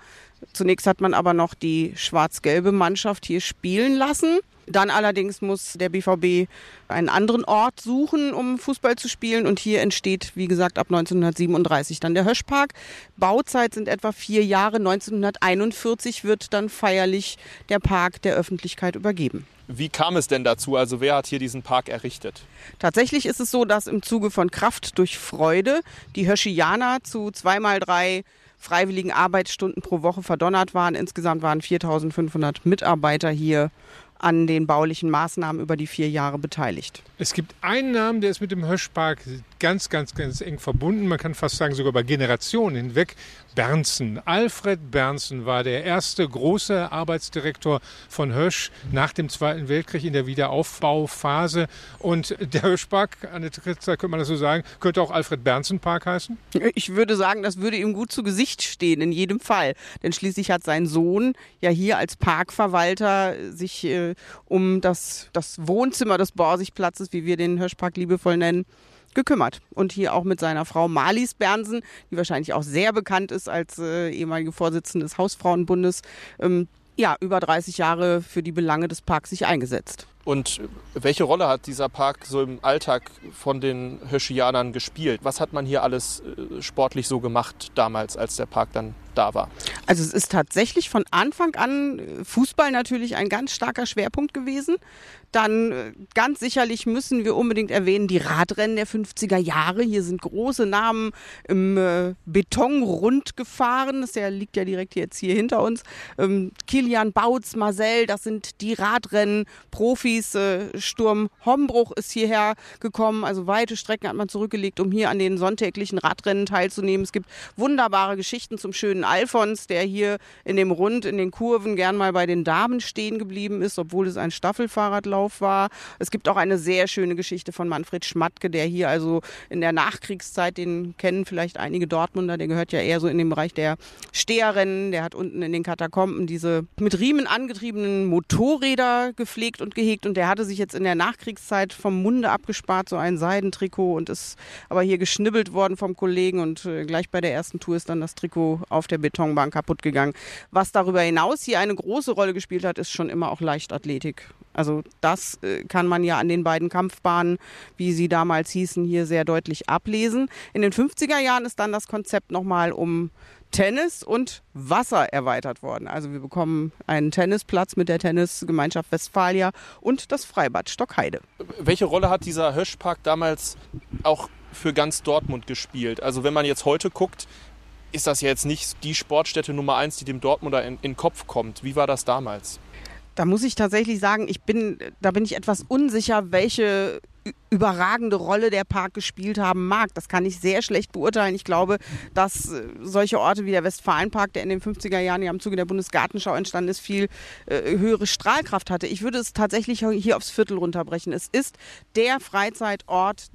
[SPEAKER 4] Zunächst hat man aber noch die schwarz-gelbe Mannschaft hier spielen lassen. Dann allerdings muss der BVB einen anderen Ort suchen, um Fußball zu spielen. Und hier entsteht, wie gesagt, ab 1937 dann der Höschpark. Bauzeit sind etwa vier Jahre. 1941 wird dann feierlich der Park der Öffentlichkeit übergeben.
[SPEAKER 3] Wie kam es denn dazu? Also wer hat hier diesen Park errichtet?
[SPEAKER 4] Tatsächlich ist es so, dass im Zuge von Kraft durch Freude die Höschianer zu zweimal drei freiwilligen Arbeitsstunden pro Woche verdonnert waren. Insgesamt waren 4500 Mitarbeiter hier an den baulichen Maßnahmen über die vier Jahre beteiligt.
[SPEAKER 2] Es gibt einen Namen, der ist mit dem Höschpark ganz, ganz, ganz eng verbunden. Man kann fast sagen, sogar über Generationen hinweg. Bernsen. Alfred Bernsen war der erste große Arbeitsdirektor von Hösch nach dem Zweiten Weltkrieg in der Wiederaufbauphase. Und der Höschpark, Annette Kritzer, könnte man das so sagen, könnte auch Alfred Bernsen Park heißen?
[SPEAKER 4] Ich würde sagen, das würde ihm gut zu Gesicht stehen, in jedem Fall. Denn schließlich hat sein Sohn ja hier als Parkverwalter sich äh, um das, das Wohnzimmer des Borsigplatzes, wie wir den Höschpark liebevoll nennen, gekümmert. Und hier auch mit seiner Frau Marlies Bernsen, die wahrscheinlich auch sehr bekannt ist als äh, ehemalige Vorsitzende des Hausfrauenbundes, ähm, ja, über 30 Jahre für die Belange des Parks sich eingesetzt.
[SPEAKER 3] Und welche Rolle hat dieser Park so im Alltag von den Höschianern gespielt? Was hat man hier alles äh, sportlich so gemacht damals, als der Park dann da war?
[SPEAKER 4] Also es ist tatsächlich von Anfang an äh, Fußball natürlich ein ganz starker Schwerpunkt gewesen. Dann äh, ganz sicherlich müssen wir unbedingt erwähnen die Radrennen der 50er Jahre. Hier sind große Namen im Beton rund gefahren. Das liegt ja direkt jetzt hier hinter uns. Ähm, Kilian Bautz, Marcel, das sind die Radrennen, Profis. Sturm Hombruch ist hierher gekommen. Also weite Strecken hat man zurückgelegt, um hier an den sonntäglichen Radrennen teilzunehmen. Es gibt wunderbare Geschichten zum schönen Alfons, der hier in dem Rund, in den Kurven gern mal bei den Damen stehen geblieben ist, obwohl es ein Staffelfahrradlauf war. Es gibt auch eine sehr schöne Geschichte von Manfred Schmatke, der hier also in der Nachkriegszeit, den kennen vielleicht einige Dortmunder, der gehört ja eher so in den Bereich der Steherrennen. Der hat unten in den Katakomben diese mit Riemen angetriebenen Motorräder gepflegt und gehegt und der hatte sich jetzt in der Nachkriegszeit vom Munde abgespart, so ein Seidentrikot und ist aber hier geschnibbelt worden vom Kollegen und äh, gleich bei der ersten Tour ist dann das Trikot auf der Betonbahn kaputt gegangen. Was darüber hinaus hier eine große Rolle gespielt hat, ist schon immer auch Leichtathletik. Also das äh, kann man ja an den beiden Kampfbahnen, wie sie damals hießen, hier sehr deutlich ablesen. In den 50er Jahren ist dann das Konzept nochmal um Tennis und Wasser erweitert worden. Also wir bekommen einen Tennisplatz mit der Tennisgemeinschaft Westfalia und das Freibad Stockheide.
[SPEAKER 3] Welche Rolle hat dieser Höschpark damals auch für ganz Dortmund gespielt? Also wenn man jetzt heute guckt, ist das ja jetzt nicht die Sportstätte Nummer eins, die dem Dortmunder in, in den Kopf kommt. Wie war das damals?
[SPEAKER 4] Da muss ich tatsächlich sagen, ich bin, da bin ich etwas unsicher, welche überragende Rolle der Park gespielt haben mag. Das kann ich sehr schlecht beurteilen. Ich glaube, dass äh, solche Orte wie der Westfalenpark, der in den 50er Jahren ja im Zuge der Bundesgartenschau entstanden ist, viel äh, höhere Strahlkraft hatte. Ich würde es tatsächlich hier aufs Viertel runterbrechen. Es ist der Freizeitort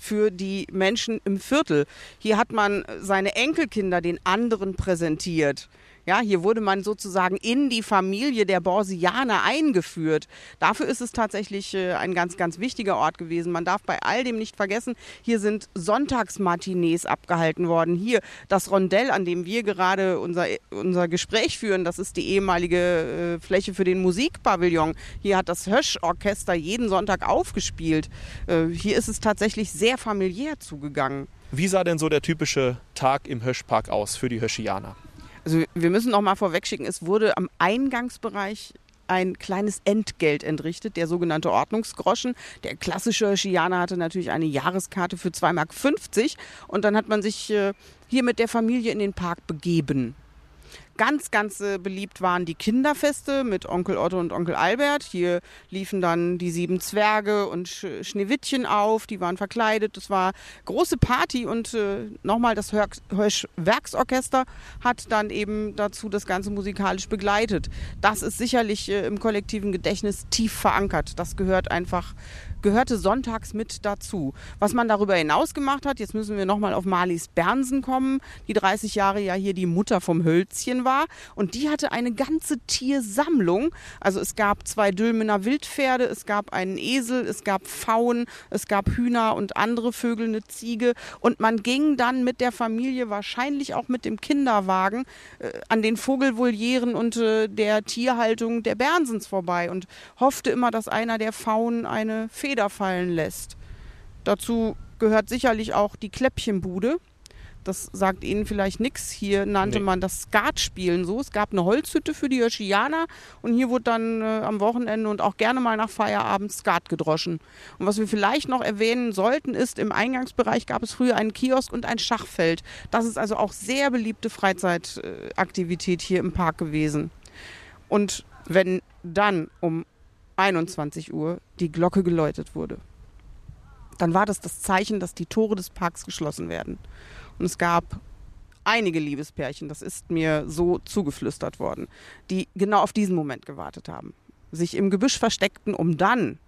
[SPEAKER 4] für die Menschen im Viertel. Hier hat man seine Enkelkinder den anderen präsentiert. Ja, hier wurde man sozusagen in die Familie der Borsianer eingeführt. Dafür ist es tatsächlich äh, ein ganz, ganz wichtiger Ort gewesen. Man darf bei all dem nicht vergessen, hier sind Sonntagsmatinees abgehalten worden. Hier das Rondell, an dem wir gerade unser, unser Gespräch führen, das ist die ehemalige äh, Fläche für den Musikpavillon. Hier hat das Hösch-Orchester jeden Sonntag aufgespielt. Äh, hier ist es tatsächlich sehr familiär zugegangen.
[SPEAKER 3] Wie sah denn so der typische Tag im Höschpark aus für die Höschianer?
[SPEAKER 4] Also wir müssen noch mal vorwegschicken, es wurde am Eingangsbereich ein kleines Entgelt entrichtet, der sogenannte Ordnungsgroschen. Der klassische Chianer hatte natürlich eine Jahreskarte für 2,50 Mark und dann hat man sich äh, hier mit der Familie in den Park begeben. Ganz, ganz äh, beliebt waren die Kinderfeste mit Onkel Otto und Onkel Albert. Hier liefen dann die sieben Zwerge und Sch Schneewittchen auf, die waren verkleidet. Das war große Party und äh, nochmal das Hösch Werksorchester hat dann eben dazu das Ganze musikalisch begleitet. Das ist sicherlich äh, im kollektiven Gedächtnis tief verankert. Das gehört einfach gehörte sonntags mit dazu. Was man darüber hinaus gemacht hat, jetzt müssen wir nochmal auf Marlies Bernsen kommen, die 30 Jahre ja hier die Mutter vom Hölzchen war. Und die hatte eine ganze Tiersammlung. Also es gab zwei Dülmener Wildpferde, es gab einen Esel, es gab Pfauen, es gab Hühner und andere Vögel, eine Ziege. Und man ging dann mit der Familie, wahrscheinlich auch mit dem Kinderwagen, äh, an den Vogelvolieren und äh, der Tierhaltung der Bernsens vorbei und hoffte immer, dass einer der Pfauen eine Fee Feder fallen lässt. Dazu gehört sicherlich auch die Kläppchenbude. Das sagt Ihnen vielleicht nichts. Hier nannte nee. man das Skatspielen so. Es gab eine Holzhütte für die Hirschianer und hier wurde dann äh, am Wochenende und auch gerne mal nach Feierabend Skat gedroschen. Und was wir vielleicht noch erwähnen sollten, ist, im Eingangsbereich gab es früher einen Kiosk und ein Schachfeld. Das ist also auch sehr beliebte Freizeitaktivität hier im Park gewesen. Und wenn dann um 21 Uhr die Glocke geläutet wurde. Dann war das das Zeichen, dass die Tore des Parks geschlossen werden. Und es gab einige Liebespärchen, das ist mir so zugeflüstert worden, die genau auf diesen Moment gewartet haben. Sich im Gebüsch versteckten, um dann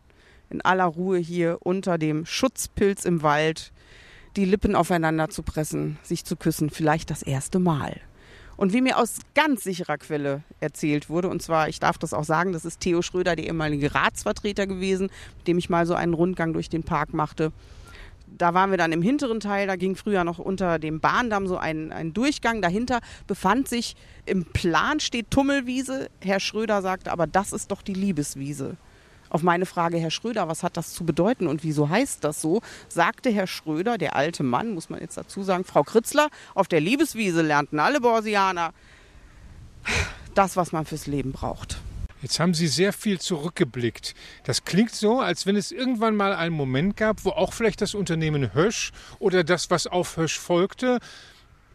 [SPEAKER 4] in aller Ruhe hier unter dem Schutzpilz im Wald die Lippen aufeinander zu pressen, sich zu küssen, vielleicht das erste Mal. Und wie mir aus ganz sicherer Quelle erzählt wurde, und zwar, ich darf das auch sagen, das ist Theo Schröder, der ehemalige Ratsvertreter gewesen, mit dem ich mal so einen Rundgang durch den Park machte. Da waren wir dann im hinteren Teil, da ging früher noch unter dem Bahndamm so ein, ein Durchgang. Dahinter befand sich, im Plan steht Tummelwiese. Herr Schröder sagte, aber das ist doch die Liebeswiese. Auf meine Frage, Herr Schröder, was hat das zu bedeuten und wieso heißt das so, sagte Herr Schröder, der alte Mann, muss man jetzt dazu sagen, Frau Kritzler, auf der Liebeswiese lernten alle Borsianer das, was man fürs Leben braucht.
[SPEAKER 2] Jetzt haben Sie sehr viel zurückgeblickt. Das klingt so, als wenn es irgendwann mal einen Moment gab, wo auch vielleicht das Unternehmen Hösch oder das, was auf Hösch folgte,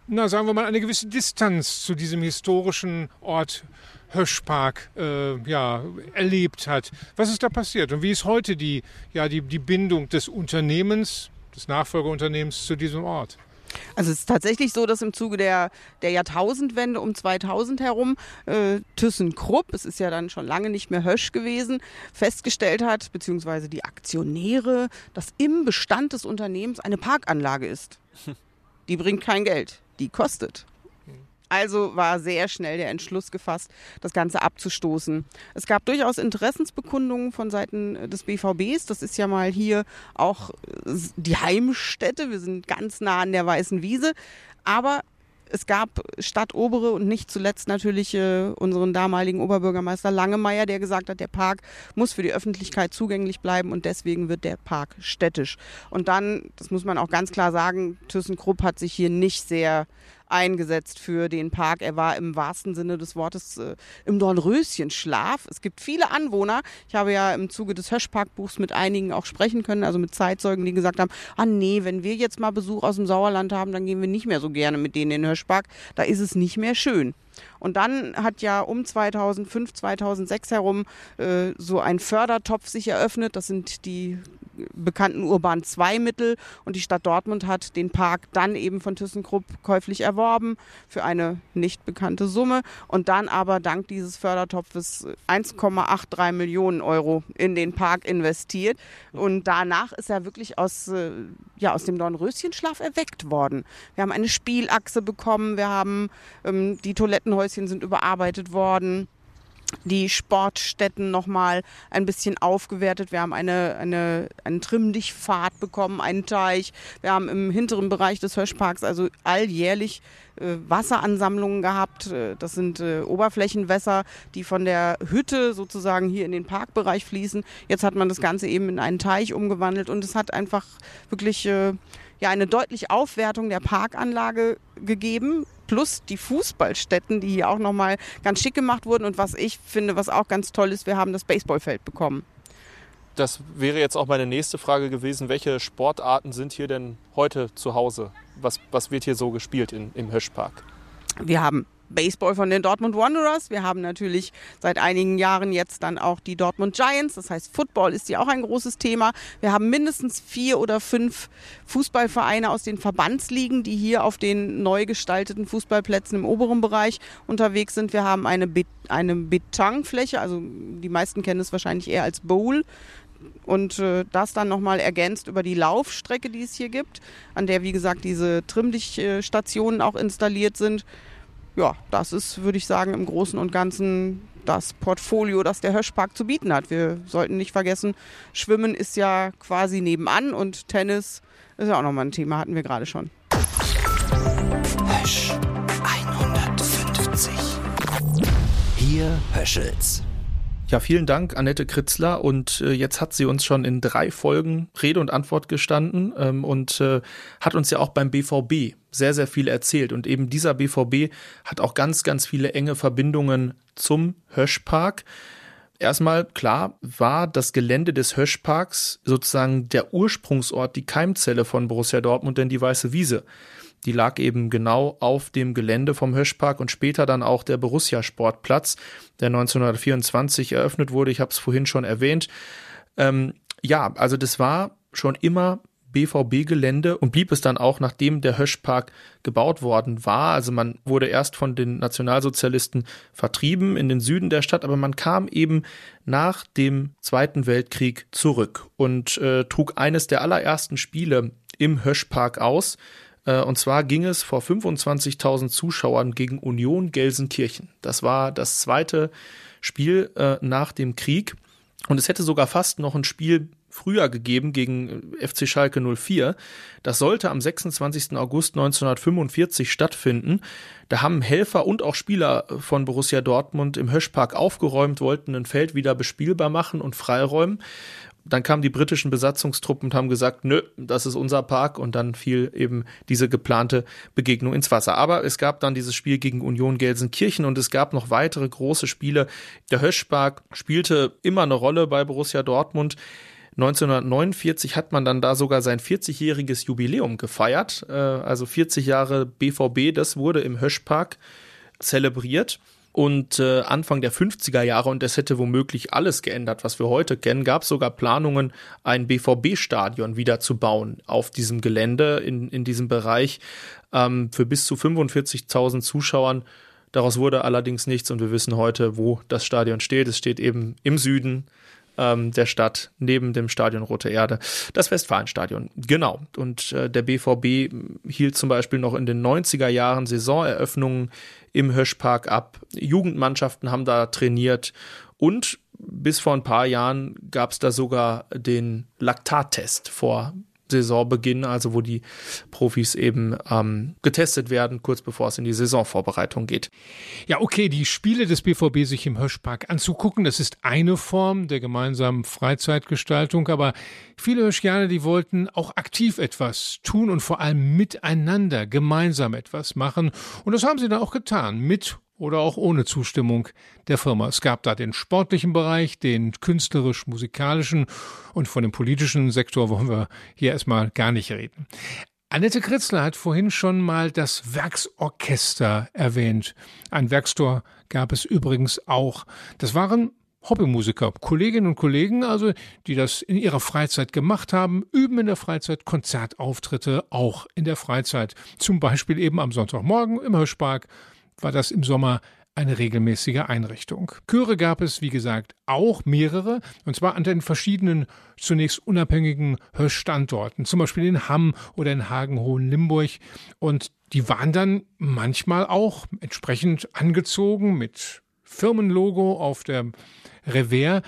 [SPEAKER 2] na, sagen wir mal, eine gewisse Distanz zu diesem historischen Ort Höschpark äh, ja, erlebt hat. Was ist da passiert und wie ist heute die, ja, die, die Bindung des Unternehmens, des Nachfolgeunternehmens zu diesem Ort?
[SPEAKER 4] Also es ist tatsächlich so, dass im Zuge der, der Jahrtausendwende um 2000 herum äh, ThyssenKrupp, es ist ja dann schon lange nicht mehr Hösch gewesen, festgestellt hat, beziehungsweise die Aktionäre, dass im Bestand des Unternehmens eine Parkanlage ist. (laughs) Die bringt kein Geld, die kostet. Also war sehr schnell der Entschluss gefasst, das Ganze abzustoßen. Es gab durchaus Interessensbekundungen von Seiten des BVBs. Das ist ja mal hier auch die Heimstätte. Wir sind ganz nah an der Weißen Wiese. Aber es gab Stadtobere und nicht zuletzt natürlich äh, unseren damaligen Oberbürgermeister Langemeyer, der gesagt hat, der Park muss für die Öffentlichkeit zugänglich bleiben und deswegen wird der Park städtisch. Und dann, das muss man auch ganz klar sagen, ThyssenKrupp hat sich hier nicht sehr eingesetzt für den Park. Er war im wahrsten Sinne des Wortes äh, im Dornröschenschlaf. Es gibt viele Anwohner. Ich habe ja im Zuge des Höschparkbuchs mit einigen auch sprechen können, also mit Zeitzeugen, die gesagt haben, ah nee, wenn wir jetzt mal Besuch aus dem Sauerland haben, dann gehen wir nicht mehr so gerne mit denen in den Höschpark. Da ist es nicht mehr schön. Und dann hat ja um 2005, 2006 herum äh, so ein Fördertopf sich eröffnet. Das sind die bekannten Urban 2 Mittel und die Stadt Dortmund hat den Park dann eben von ThyssenKrupp käuflich erworben für eine nicht bekannte Summe. Und dann aber dank dieses Fördertopfes 1,83 Millionen Euro in den Park investiert. Und danach ist er wirklich aus, äh, ja, aus dem Dornröschenschlaf erweckt worden. Wir haben eine Spielachse bekommen, wir haben ähm, die Toilettenhäuschen sind überarbeitet worden die Sportstätten nochmal ein bisschen aufgewertet. Wir haben eine, eine, einen Trimmdichtpfad bekommen, einen Teich. Wir haben im hinteren Bereich des Höschparks also alljährlich äh, Wasseransammlungen gehabt. Äh, das sind äh, Oberflächenwässer, die von der Hütte sozusagen hier in den Parkbereich fließen. Jetzt hat man das Ganze eben in einen Teich umgewandelt und es hat einfach wirklich äh, ja eine deutliche Aufwertung der Parkanlage gegeben plus die Fußballstätten, die hier auch nochmal ganz schick gemacht wurden. Und was ich finde, was auch ganz toll ist, wir haben das Baseballfeld bekommen.
[SPEAKER 3] Das wäre jetzt auch meine nächste Frage gewesen. Welche Sportarten sind hier denn heute zu Hause? Was, was wird hier so gespielt in, im Höschpark?
[SPEAKER 4] Wir haben Baseball von den Dortmund Wanderers. Wir haben natürlich seit einigen Jahren jetzt dann auch die Dortmund Giants. Das heißt, Football ist ja auch ein großes Thema. Wir haben mindestens vier oder fünf Fußballvereine aus den Verbandsligen, die hier auf den neu gestalteten Fußballplätzen im oberen Bereich unterwegs sind. Wir haben eine, Be eine Betonfläche, also die meisten kennen es wahrscheinlich eher als Bowl und äh, das dann nochmal ergänzt über die Laufstrecke, die es hier gibt, an der, wie gesagt, diese Trimmlichtstationen auch installiert sind. Ja, das ist, würde ich sagen, im Großen und Ganzen das Portfolio, das der Höschpark zu bieten hat. Wir sollten nicht vergessen, Schwimmen ist ja quasi nebenan und Tennis ist ja auch nochmal ein Thema, hatten wir gerade schon.
[SPEAKER 1] Hösch 150. Hier Höschels.
[SPEAKER 3] Ja, vielen Dank, Annette Kritzler. Und äh, jetzt hat sie uns schon in drei Folgen Rede und Antwort gestanden ähm, und äh, hat uns ja auch beim BVB sehr, sehr viel erzählt. Und eben dieser BVB hat auch ganz, ganz viele enge Verbindungen zum Höschpark. Erstmal, klar, war das Gelände des Höschparks sozusagen der Ursprungsort, die Keimzelle von Borussia Dortmund, denn die Weiße Wiese. Die lag eben genau auf dem Gelände vom Höschpark und später dann auch der Borussia Sportplatz, der 1924 eröffnet wurde. Ich habe es vorhin schon erwähnt. Ähm, ja, also das war schon immer BVB-Gelände und blieb es dann auch, nachdem der Höschpark gebaut worden war. Also man wurde erst von den Nationalsozialisten vertrieben in den Süden der Stadt, aber man kam eben nach dem Zweiten Weltkrieg zurück und äh, trug eines der allerersten Spiele im Höschpark aus. Äh, und zwar ging es vor 25.000 Zuschauern gegen Union Gelsenkirchen. Das war das zweite Spiel äh, nach dem Krieg. Und es hätte sogar fast noch ein Spiel früher gegeben gegen äh, FC Schalke 04. Das sollte am 26. August 1945 stattfinden. Da haben Helfer und auch Spieler von Borussia Dortmund im Höschpark aufgeräumt, wollten ein Feld wieder bespielbar machen und freiräumen dann kamen die britischen Besatzungstruppen und haben gesagt, nö, das ist unser Park und dann fiel eben diese geplante Begegnung ins Wasser. Aber es gab dann dieses Spiel gegen Union Gelsenkirchen und es gab noch weitere große Spiele. Der Höschpark spielte immer eine Rolle bei Borussia Dortmund. 1949 hat man dann da sogar sein 40-jähriges Jubiläum gefeiert, äh, also 40 Jahre BVB, das wurde im Höschpark zelebriert. Und äh, Anfang der 50er Jahre, und das hätte womöglich alles geändert, was wir heute kennen, gab es sogar Planungen, ein BVB-Stadion wieder zu bauen auf diesem Gelände, in, in diesem Bereich, ähm, für bis zu 45.000 Zuschauern. Daraus wurde allerdings nichts und wir wissen heute, wo das Stadion steht. Es steht eben im Süden ähm, der Stadt neben dem Stadion Rote Erde, das Westfalenstadion. Genau. Und äh, der BVB hielt zum Beispiel noch in den 90er Jahren Saisoneröffnungen im Höschpark ab. Jugendmannschaften haben da trainiert und bis vor ein paar Jahren gab es da sogar den Laktattest vor Saisonbeginn, also wo die Profis eben ähm, getestet werden, kurz bevor es in die Saisonvorbereitung geht.
[SPEAKER 2] Ja, okay, die Spiele des BVB sich im Hirschpark anzugucken, das ist eine Form der gemeinsamen Freizeitgestaltung, aber viele Hirschjaner, die wollten auch aktiv etwas tun und vor allem miteinander gemeinsam etwas machen und das haben sie dann auch getan, mit oder auch ohne Zustimmung der Firma. Es gab da den sportlichen Bereich, den künstlerisch-musikalischen und von dem politischen Sektor wollen wir hier erstmal gar nicht reden. Annette Kritzler hat vorhin schon mal das Werksorchester erwähnt. Ein Werkstor gab es übrigens auch. Das waren Hobbymusiker, Kolleginnen und Kollegen, also, die das in ihrer Freizeit gemacht haben, üben in der Freizeit Konzertauftritte auch in der Freizeit. Zum Beispiel eben am Sonntagmorgen im Hirschpark war das im Sommer eine regelmäßige Einrichtung. Chöre gab es, wie gesagt, auch mehrere, und zwar an den verschiedenen, zunächst unabhängigen Standorten, zum Beispiel in Hamm oder in Hagen-Hohen-Limburg. Und die waren dann manchmal auch entsprechend angezogen mit Firmenlogo auf der Revers,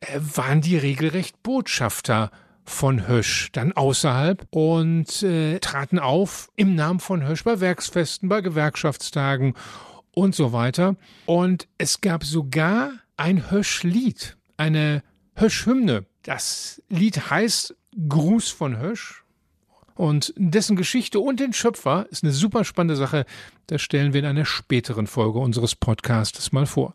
[SPEAKER 2] äh, waren die regelrecht Botschafter von Hösch dann außerhalb und äh, traten auf im Namen von Hösch bei Werksfesten, bei Gewerkschaftstagen und so weiter. Und es gab sogar ein Hösch-Lied, eine Hösch-Hymne. Das Lied heißt Gruß von Hösch Und dessen Geschichte und den Schöpfer ist eine super spannende Sache. Das stellen wir in einer späteren Folge unseres Podcasts mal vor.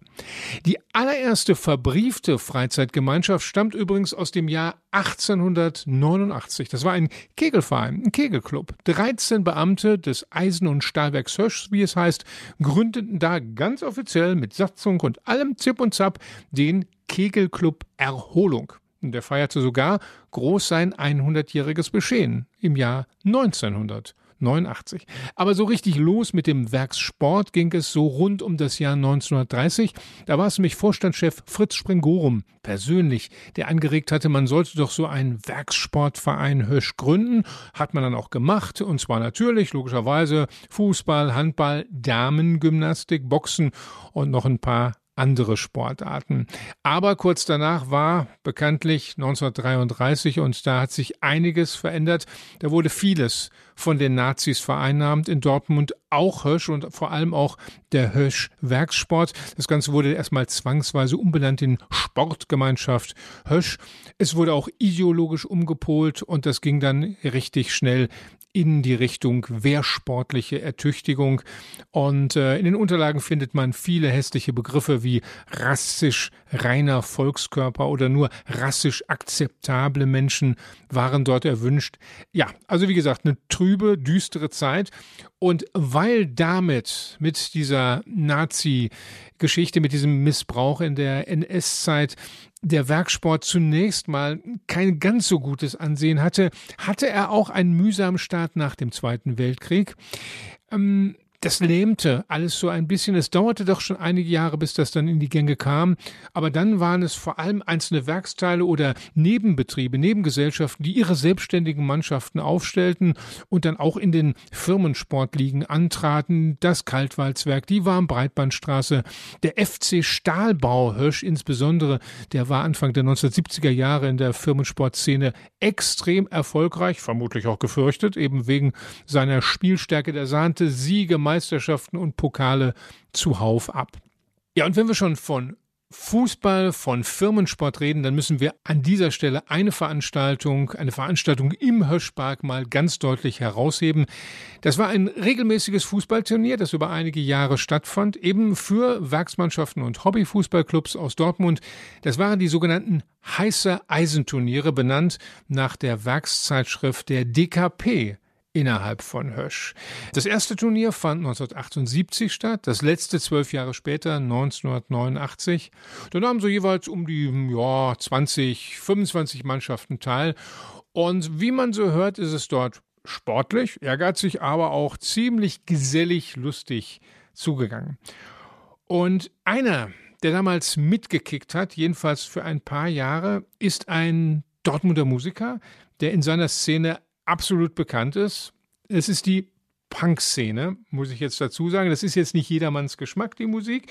[SPEAKER 2] Die allererste verbriefte Freizeitgemeinschaft stammt übrigens aus dem Jahr 1889. Das war ein Kegelverein, ein Kegelclub. 13 Beamte des Eisen- und Stahlwerks Hösch, wie es heißt, gründeten da ganz offiziell mit Satzung und allem Zip und Zap den Kegelclub Erholung. Der feierte sogar groß sein 100-jähriges Bestehen im Jahr 1989. Aber so richtig los mit dem Werkssport ging es so rund um das Jahr 1930. Da war es nämlich Vorstandschef Fritz Sprengorum persönlich, der angeregt hatte, man sollte doch so einen Werkssportverein Hösch gründen. Hat man dann auch gemacht. Und zwar natürlich, logischerweise, Fußball, Handball, Damengymnastik, Boxen und noch ein paar andere Sportarten. Aber kurz danach war bekanntlich 1933 und da hat sich einiges verändert. Da wurde vieles von den Nazis vereinnahmt in Dortmund, auch Hösch und vor allem auch der Hösch Werkssport. Das Ganze wurde erstmal zwangsweise umbenannt in Sportgemeinschaft Hösch. Es wurde auch ideologisch umgepolt und das ging dann richtig schnell in die Richtung wehrsportliche Ertüchtigung. Und äh, in den Unterlagen findet man viele hässliche Begriffe wie rassisch reiner Volkskörper oder nur rassisch akzeptable Menschen waren dort erwünscht. Ja, also wie gesagt, eine trübe, düstere Zeit. Und weil damit mit dieser Nazi-Geschichte, mit diesem Missbrauch in der NS-Zeit der Werksport zunächst mal kein ganz so gutes Ansehen hatte, hatte er auch einen mühsamen Start nach dem Zweiten Weltkrieg. Ähm, das lähmte alles so ein bisschen. Es dauerte doch schon einige Jahre, bis das dann in die Gänge kam. Aber dann waren es vor allem einzelne Werksteile oder Nebenbetriebe, Nebengesellschaften, die ihre selbstständigen Mannschaften aufstellten und dann auch in den Firmensportligen antraten. Das Kaltwalzwerk, die Warmbreitbandstraße, der FC Stahlbau Hirsch insbesondere, der war Anfang der 1970er Jahre in der Firmensportszene extrem erfolgreich, vermutlich auch gefürchtet, eben wegen seiner Spielstärke. Der sahnte Siege Meisterschaften und Pokale zuhauf ab. Ja, und wenn wir schon von Fußball, von Firmensport reden, dann müssen wir an dieser Stelle eine Veranstaltung, eine Veranstaltung im Höschpark mal ganz deutlich herausheben. Das war ein regelmäßiges Fußballturnier, das über einige Jahre stattfand, eben für Werksmannschaften und Hobbyfußballclubs aus Dortmund. Das waren die sogenannten heiße Eisenturniere, benannt nach der Werkszeitschrift der DKP innerhalb von Hösch. Das erste Turnier fand 1978 statt, das letzte zwölf Jahre später 1989. Da nahmen so jeweils um die ja, 20, 25 Mannschaften teil. Und wie man so hört, ist es dort sportlich, ehrgeizig, aber auch ziemlich gesellig, lustig zugegangen. Und einer, der damals mitgekickt hat, jedenfalls für ein paar Jahre, ist ein Dortmunder Musiker, der in seiner Szene absolut bekannt ist. Es ist die Punk-Szene, muss ich jetzt dazu sagen. Das ist jetzt nicht jedermanns Geschmack, die Musik.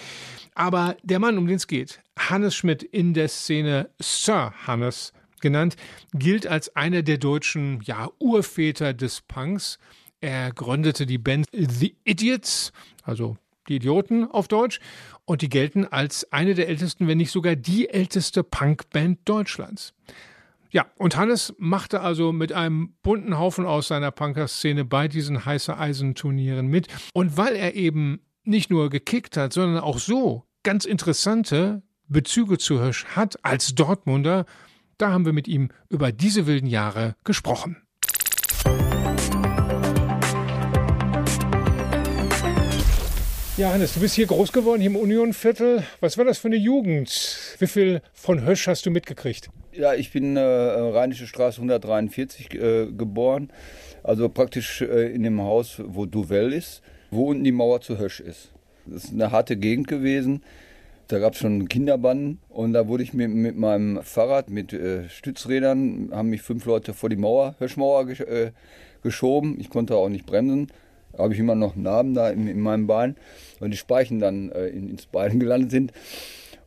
[SPEAKER 2] Aber der Mann, um den es geht, Hannes Schmidt in der Szene Sir Hannes genannt, gilt als einer der deutschen ja, Urväter des Punks. Er gründete die Band The Idiots, also die Idioten auf Deutsch, und die gelten als eine der ältesten, wenn nicht sogar die älteste Punkband Deutschlands. Ja, und Hannes machte also mit einem bunten Haufen aus seiner Punker-Szene bei diesen heiße Eisenturnieren mit. Und weil er eben nicht nur gekickt hat, sondern auch so ganz interessante Bezüge zu Hirsch hat als Dortmunder, da haben wir mit ihm über diese wilden Jahre gesprochen. Ja, Hannes, du bist hier groß geworden, hier im Unionviertel. Was war das für eine Jugend? Wie viel von Hösch hast du mitgekriegt?
[SPEAKER 5] Ja, ich bin äh, Rheinische Straße 143 äh, geboren, also praktisch äh, in dem Haus, wo Duvel ist, wo unten die Mauer zu Hösch ist. Das ist eine harte Gegend gewesen. Da gab es schon Kinderbanden und da wurde ich mit, mit meinem Fahrrad mit äh, Stützrädern, haben mich fünf Leute vor die Mauer, Höschmauer gesch äh, geschoben. Ich konnte auch nicht bremsen habe ich immer noch Narben da in, in meinem Bein, weil die Speichen dann äh, in, ins Bein (laughs) gelandet sind.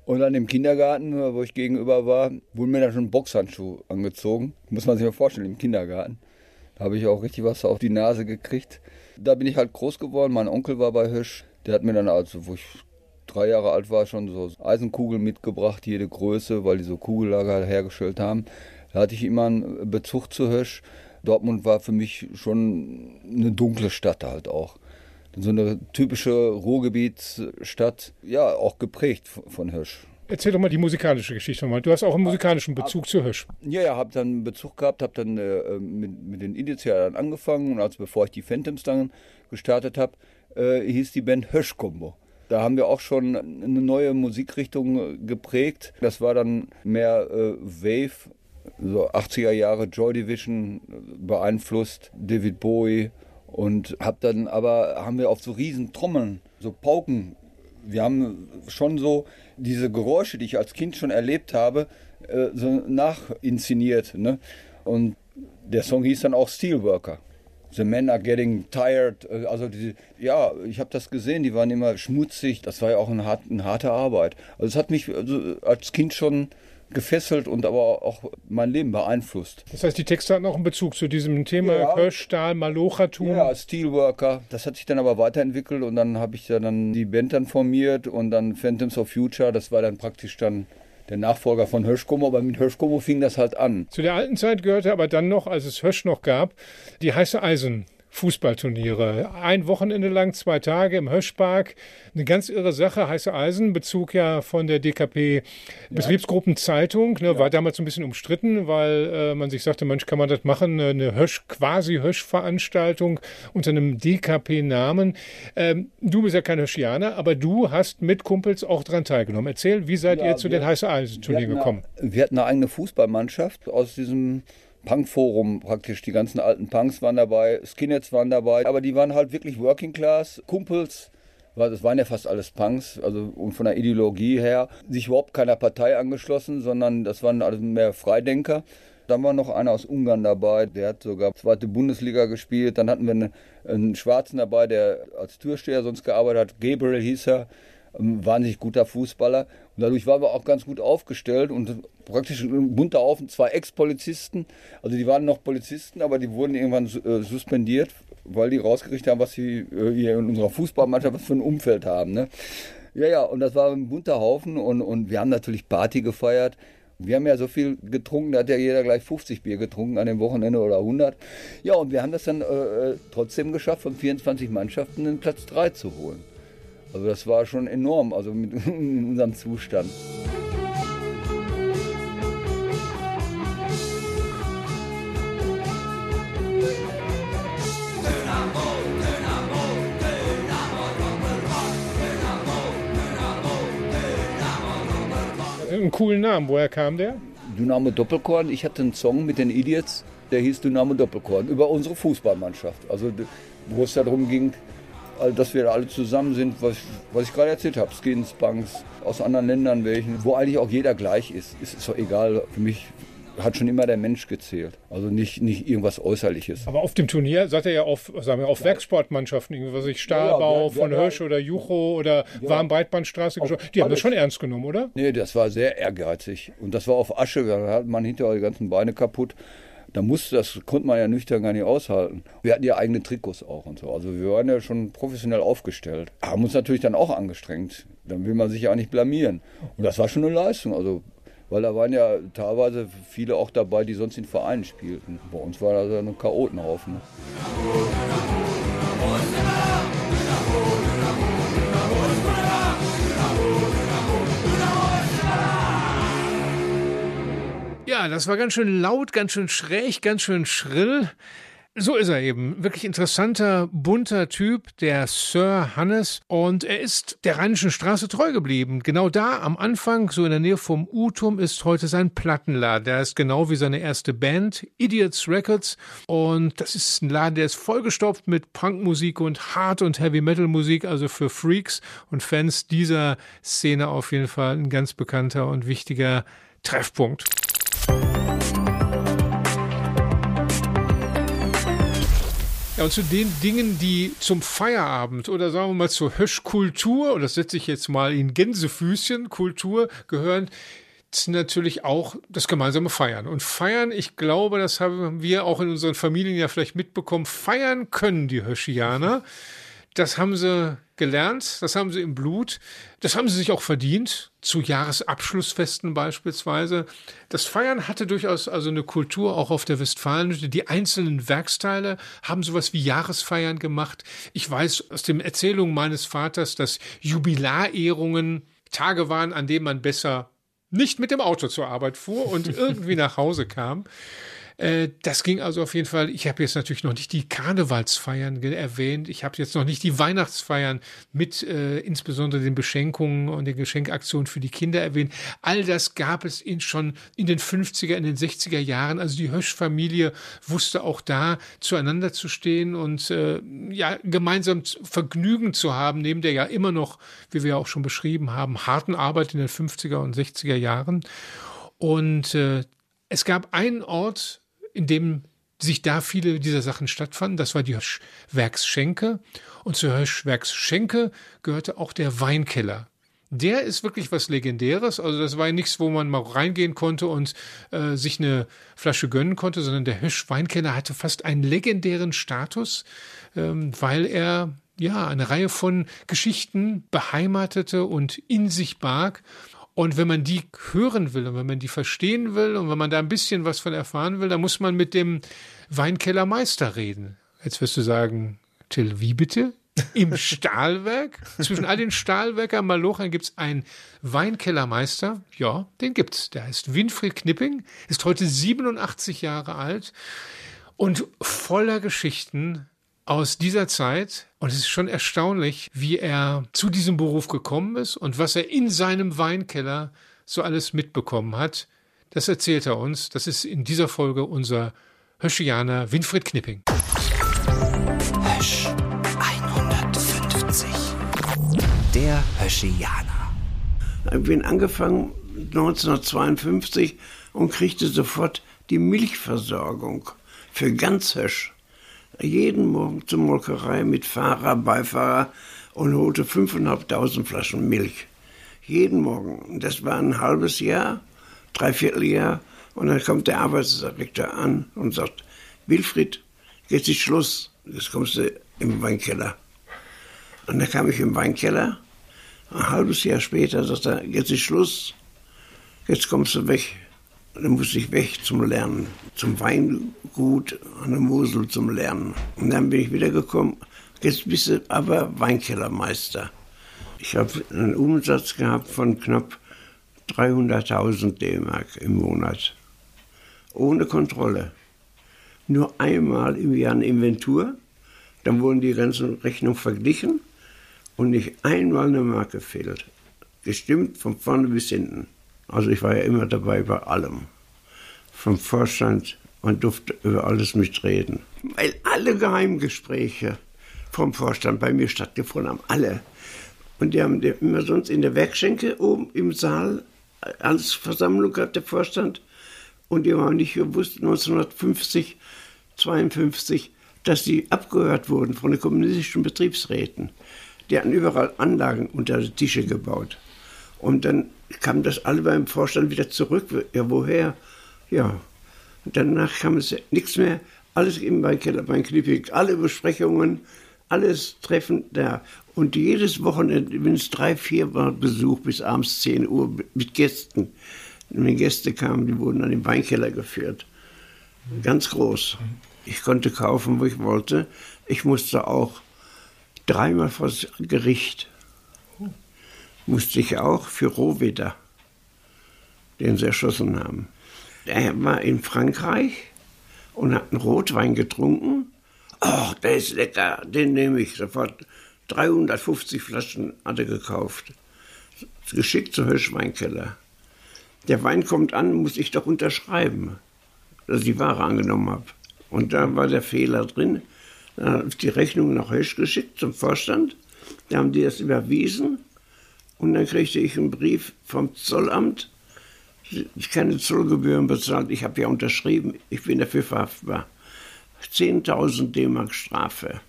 [SPEAKER 5] Und dann im Kindergarten, wo ich gegenüber war, wurden mir da schon Boxhandschuhe angezogen. Muss man sich mal vorstellen, im Kindergarten. Da habe ich auch richtig was auf die Nase gekriegt. Da bin ich halt groß geworden. Mein Onkel war bei Hirsch. Der hat mir dann, also, wo ich drei Jahre alt war, schon so Eisenkugeln mitgebracht, jede Größe, weil die so Kugellager hergestellt haben. Da hatte ich immer einen Bezug zu Hirsch. Dortmund war für mich schon eine dunkle Stadt halt auch. So eine typische Ruhrgebietsstadt, ja, auch geprägt von Hirsch.
[SPEAKER 2] Erzähl doch mal die musikalische Geschichte nochmal. Du hast auch einen musikalischen Bezug zu Hirsch.
[SPEAKER 5] Ja, ja, habe dann einen Bezug gehabt, habe dann äh, mit, mit den Initialen angefangen und als bevor ich die Phantoms dann gestartet habe, äh, hieß die Band Hirsch Combo. Da haben wir auch schon eine neue Musikrichtung geprägt. Das war dann mehr äh, Wave, so 80er Jahre Joy Division beeinflusst, David Bowie und hab dann aber haben wir auf so riesen Trommeln, so Pauken wir haben schon so diese Geräusche, die ich als Kind schon erlebt habe, äh, so nachinszeniert. Ne? Und der Song hieß dann auch Steelworker. The men are getting tired. Äh, also die, ja, ich habe das gesehen, die waren immer schmutzig. Das war ja auch eine, hart, eine harte Arbeit. Also es hat mich also als Kind schon gefesselt und aber auch mein Leben beeinflusst.
[SPEAKER 2] Das heißt, die Texte hatten auch einen Bezug zu diesem Thema ja. Kirschstahl, Malochatum.
[SPEAKER 5] Ja, Steelworker. Das hat sich dann aber weiterentwickelt und dann habe ich dann die Band dann formiert und dann Phantoms of Future. Das war dann praktisch dann der Nachfolger von Hirschkomo, aber mit Hirschkomo fing das halt an.
[SPEAKER 2] Zu der alten Zeit gehörte aber dann noch, als es Hirsch noch gab, die heiße Eisen. Fußballturniere. Ein Wochenende lang, zwei Tage im Höschpark. Eine ganz irre Sache. Heiße Eisen, Bezug ja von der DKP Betriebsgruppenzeitung. Ne, ja. War damals ein bisschen umstritten, weil äh, man sich sagte, Mensch, kann man das machen? Eine Hösch, quasi Hösch-Veranstaltung unter einem DKP-Namen. Ähm, du bist ja kein Höschianer, aber du hast mit Kumpels auch daran teilgenommen. Erzähl, wie seid ja, ihr zu wir, den Heiße Eisen-Turnieren gekommen?
[SPEAKER 5] wir hatten eine eigene Fußballmannschaft aus diesem Punkforum praktisch. Die ganzen alten Punks waren dabei, Skinheads waren dabei, aber die waren halt wirklich Working Class, Kumpels. Das waren ja fast alles Punks, also und von der Ideologie her sich überhaupt keiner Partei angeschlossen, sondern das waren also mehr Freidenker. Dann war noch einer aus Ungarn dabei, der hat sogar zweite Bundesliga gespielt. Dann hatten wir einen, einen Schwarzen dabei, der als Türsteher sonst gearbeitet hat. Gabriel hieß er, ein wahnsinnig guter Fußballer. Und dadurch waren wir auch ganz gut aufgestellt und praktisch ein bunter Haufen, zwei Ex-Polizisten. Also die waren noch Polizisten, aber die wurden irgendwann äh, suspendiert, weil die rausgerichtet haben, was sie äh, hier in unserer Fußballmannschaft was für ein Umfeld haben. Ne? Ja, ja, und das war ein bunter Haufen und, und wir haben natürlich Party gefeiert. Wir haben ja so viel getrunken, da hat ja jeder gleich 50 Bier getrunken an dem Wochenende oder 100. Ja, und wir haben das dann äh, äh trotzdem geschafft, von 24 Mannschaften den Platz 3 zu holen. Also das war schon enorm, also mit (laughs) in unserem Zustand.
[SPEAKER 2] Einen coolen Namen, woher kam der?
[SPEAKER 5] Dynamo Doppelkorn. Ich hatte einen Song mit den Idiots, der hieß Dynamo Doppelkorn, über unsere Fußballmannschaft. Also wo es darum ging, also, dass wir alle zusammen sind, was, was ich gerade erzählt habe, Skins, Punks aus anderen Ländern welchen, wo eigentlich auch jeder gleich ist. Ist, ist doch egal. Für mich hat schon immer der Mensch gezählt. Also nicht, nicht irgendwas Äußerliches.
[SPEAKER 2] Aber auf dem Turnier seid ihr ja auf, sagen wir, auf ja. Werksportmannschaften, irgendwie, was ich, Stahlbau ja, ja, von Hirsch oder Jucho oder ja. Warmbreitbandstraße. Die haben das schon ernst genommen, oder?
[SPEAKER 5] Nee, das war sehr ehrgeizig. Und das war auf Asche, da hat man hinterher die ganzen Beine kaputt da musste, das konnte man ja nüchtern gar nicht aushalten. Wir hatten ja eigene Trikots auch und so. Also wir waren ja schon professionell aufgestellt. Haben uns natürlich dann auch angestrengt. Dann will man sich ja auch nicht blamieren. Und das war schon eine Leistung. Also weil da waren ja teilweise viele auch dabei, die sonst in Vereinen spielten. Bei uns war das ja ein Chaotenhaufen.
[SPEAKER 2] Ja, das war ganz schön laut, ganz schön schräg, ganz schön schrill. So ist er eben. Wirklich interessanter, bunter Typ, der Sir Hannes. Und er ist der Rheinischen Straße treu geblieben. Genau da am Anfang, so in der Nähe vom Utum, ist heute sein Plattenladen. Der ist genau wie seine erste Band, Idiots Records. Und das ist ein Laden, der ist vollgestopft mit Punkmusik und Hard- und Heavy-Metal-Musik, also für Freaks und Fans dieser Szene auf jeden Fall ein ganz bekannter und wichtiger Treffpunkt. Ja, und zu den Dingen, die zum Feierabend oder sagen wir mal zur Höschkultur, und das setze ich jetzt mal in Gänsefüßchen, Kultur gehören, natürlich auch das gemeinsame Feiern. Und Feiern, ich glaube, das haben wir auch in unseren Familien ja vielleicht mitbekommen, feiern können die Höschianer. Das haben sie gelernt, das haben sie im Blut, das haben sie sich auch verdient, zu Jahresabschlussfesten beispielsweise. Das Feiern hatte durchaus also eine Kultur auch auf der Westfalenhütte. Die einzelnen Werksteile haben sowas wie Jahresfeiern gemacht. Ich weiß aus den Erzählungen meines Vaters, dass Jubilarehrungen Tage waren, an denen man besser nicht mit dem Auto zur Arbeit fuhr und (laughs) irgendwie nach Hause kam. Äh, das ging also auf jeden Fall. Ich habe jetzt natürlich noch nicht die Karnevalsfeiern erwähnt. Ich habe jetzt noch nicht die Weihnachtsfeiern mit äh, insbesondere den Beschenkungen und den Geschenkaktionen für die Kinder erwähnt. All das gab es in schon in den 50er, in den 60er Jahren. Also die Hösch-Familie wusste auch da zueinander zu stehen und äh, ja gemeinsam Vergnügen zu haben, neben der ja immer noch, wie wir auch schon beschrieben haben, harten Arbeit in den 50er und 60er Jahren. Und äh, es gab einen Ort, in dem sich da viele dieser Sachen stattfanden. Das war die Hirschwerksschenke. Und zur Hirschwerksschenke gehörte auch der Weinkeller. Der ist wirklich was Legendäres. Also das war ja nichts, wo man mal reingehen konnte und äh, sich eine Flasche gönnen konnte, sondern der Hirsch-Weinkeller hatte fast einen legendären Status, ähm, weil er ja eine Reihe von Geschichten beheimatete und in sich barg. Und wenn man die hören will und wenn man die verstehen will und wenn man da ein bisschen was von erfahren will, dann muss man mit dem Weinkellermeister reden. Jetzt wirst du sagen, Till, wie bitte? Im (laughs) Stahlwerk? Zwischen all den Stahlwerkern Malochern gibt es einen Weinkellermeister. Ja, den gibt's. Der heißt Winfried Knipping, ist heute 87 Jahre alt und voller Geschichten aus dieser Zeit. Und es ist schon erstaunlich, wie er zu diesem Beruf gekommen ist und was er in seinem Weinkeller so alles mitbekommen hat. Das erzählt er uns. Das ist in dieser Folge unser Höschianer Winfried Knipping.
[SPEAKER 1] Hösch 150. Der Höschianer.
[SPEAKER 8] Ich bin angefangen 1952 und kriegte sofort die Milchversorgung für ganz Hösch jeden Morgen zur Molkerei mit Fahrer, Beifahrer und holte 5.500 Flaschen Milch. Jeden Morgen. Das war ein halbes Jahr, dreiviertel Jahr. Und dann kommt der Arbeitsdirektor an und sagt, Wilfried, jetzt ist Schluss. Jetzt kommst du im Weinkeller. Und dann kam ich im Weinkeller. Ein halbes Jahr später sagt er, jetzt ist Schluss. Jetzt kommst du weg. Dann musste ich weg zum Lernen, zum Weingut an der Mosel zum Lernen. Und dann bin ich wiedergekommen. Jetzt bist du aber Weinkellermeister. Ich habe einen Umsatz gehabt von knapp 300.000 D-Mark im Monat. Ohne Kontrolle. Nur einmal im Jahr eine Inventur. Dann wurden die ganzen Rechnungen verglichen und nicht einmal eine Marke fehlt. Gestimmt von vorne bis hinten. Also ich war ja immer dabei bei allem. Vom Vorstand und durfte über alles mitreden. Weil alle Geheimgespräche vom Vorstand bei mir stattgefunden haben. Alle. Und die haben immer sonst in der Werkschenke oben im Saal als Versammlung gehabt, der Vorstand. Und die haben nicht gewusst, 1950, 52, dass sie abgehört wurden von den kommunistischen Betriebsräten. Die hatten überall Anlagen unter die Tische gebaut. Und dann kam das alle beim Vorstand wieder zurück. Ja, woher? Ja. Und danach kam es nichts mehr. Alles im Weinkeller, beim Knippig, alle Besprechungen, alles Treffen da. Und jedes Wochenende, wenn es drei, vier Mal Besuch bis abends 10 Uhr mit Gästen. Und wenn Gäste kamen, die wurden an den Weinkeller geführt. Ganz groß. Ich konnte kaufen, wo ich wollte. Ich musste auch dreimal vor das Gericht musste ich auch für Rohwedder, den sie erschossen haben. Er war in Frankreich und hat einen Rotwein getrunken. Ach, der ist lecker, den nehme ich sofort. 350 Flaschen hat er gekauft. Geschickt zum Hirschweinkeller. Der Wein kommt an, muss ich doch unterschreiben, dass ich die Ware angenommen habe. Und da war der Fehler drin. Dann habe ich die Rechnung nach Hirsch geschickt zum Vorstand. Da haben die das überwiesen. Und dann kriegte ich einen Brief vom Zollamt. Ich keine Zollgebühren bezahlt. Ich habe ja unterschrieben, ich bin dafür verhaftbar. 10.000 D-Mark Strafe.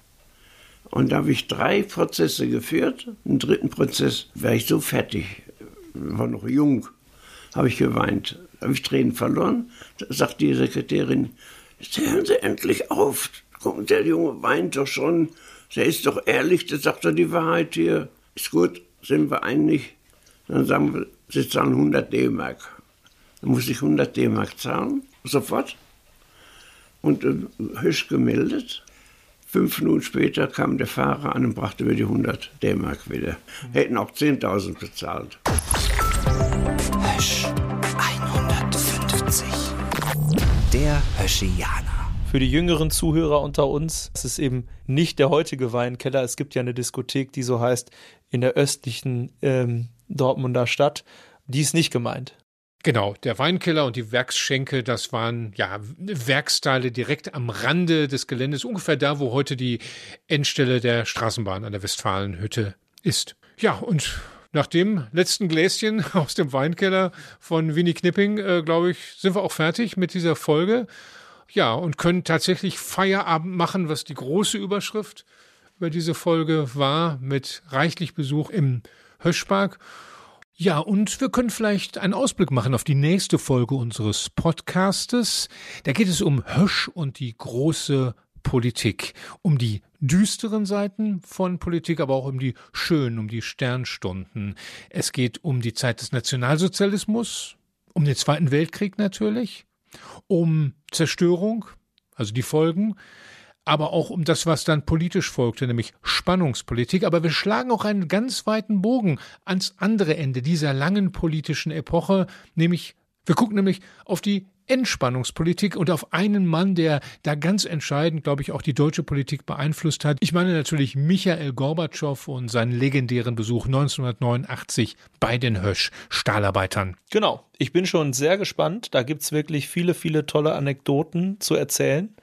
[SPEAKER 8] Und da habe ich drei Prozesse geführt. Im dritten Prozess war ich so fertig, war noch jung, habe ich geweint. Da habe ich Tränen verloren. Da sagt die Sekretärin, hören Sie endlich auf. Der Junge weint doch schon. Der ist doch ehrlich, der sagt doch die Wahrheit hier. Ist gut, sind wir einig. Dann sagen wir, Sie zahlen 100 D-Mark. Dann muss ich 100 D-Mark zahlen, sofort. Und äh, höchst gemeldet. Fünf Minuten später kam der Fahrer an und brachte mir die 100 D-Mark wieder. Hätten auch 10.000 bezahlt.
[SPEAKER 1] Hösch 150. Der Höschianer.
[SPEAKER 3] Für die jüngeren Zuhörer unter uns, es ist eben nicht der heutige Weinkeller. Es gibt ja eine Diskothek, die so heißt, in der östlichen ähm, Dortmunder Stadt. Die ist nicht gemeint.
[SPEAKER 2] Genau, der Weinkeller und die Werksschenke, das waren ja Werksteile direkt am Rande des Geländes, ungefähr da, wo heute die Endstelle der Straßenbahn an der Westfalenhütte ist. Ja, und nach dem letzten Gläschen (laughs) aus dem Weinkeller von Winnie Knipping, äh, glaube ich, sind wir auch fertig mit dieser Folge. Ja, und können tatsächlich Feierabend machen, was die große Überschrift über diese Folge war, mit reichlich Besuch im Höschpark. Ja, und wir können vielleicht einen Ausblick machen auf die nächste Folge unseres Podcastes. Da geht es um Hösch und die große Politik, um die düsteren Seiten von Politik, aber auch um die schönen, um die Sternstunden. Es geht um die Zeit des Nationalsozialismus, um den Zweiten Weltkrieg natürlich, um Zerstörung, also die Folgen, aber auch um das, was dann politisch folgte, nämlich Spannungspolitik. Aber wir schlagen auch einen ganz weiten Bogen ans andere Ende dieser langen politischen Epoche, nämlich wir gucken nämlich auf die Entspannungspolitik und auf einen Mann, der da ganz entscheidend, glaube ich, auch die deutsche Politik beeinflusst hat. Ich meine natürlich Michael Gorbatschow und seinen legendären Besuch 1989 bei den Hösch-Stahlarbeitern.
[SPEAKER 3] Genau, ich bin schon sehr gespannt. Da gibt es wirklich viele, viele tolle Anekdoten zu erzählen.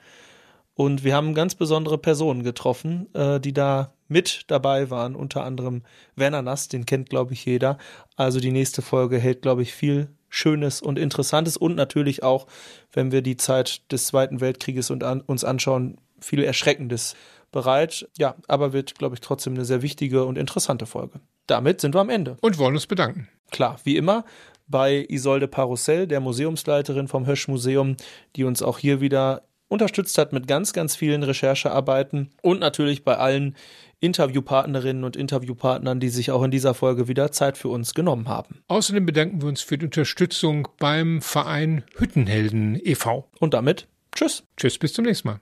[SPEAKER 3] Und wir haben ganz besondere Personen getroffen, äh, die da mit dabei waren, unter anderem Werner Nass, den kennt, glaube ich, jeder. Also die nächste Folge hält, glaube ich, viel Schönes und Interessantes und natürlich auch, wenn wir die Zeit des Zweiten Weltkrieges und an, uns anschauen, viel Erschreckendes bereit. Ja, aber wird, glaube ich, trotzdem eine sehr wichtige und interessante Folge. Damit sind wir am Ende.
[SPEAKER 2] Und wollen uns bedanken.
[SPEAKER 3] Klar, wie immer bei Isolde Parussell, der Museumsleiterin vom Hösch Museum, die uns auch hier wieder unterstützt hat mit ganz, ganz vielen Recherchearbeiten und natürlich bei allen Interviewpartnerinnen und Interviewpartnern, die sich auch in dieser Folge wieder Zeit für uns genommen haben.
[SPEAKER 2] Außerdem bedanken wir uns für die Unterstützung beim Verein Hüttenhelden e.V.
[SPEAKER 3] Und damit tschüss.
[SPEAKER 2] Tschüss, bis zum nächsten Mal.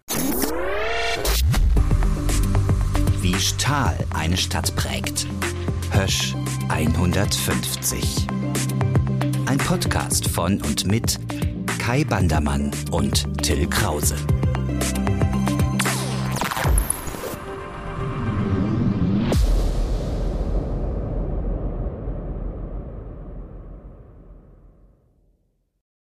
[SPEAKER 1] Wie Stahl eine Stadt prägt. Hösch 150. Ein Podcast von und mit Kai Bandermann und Till Krause.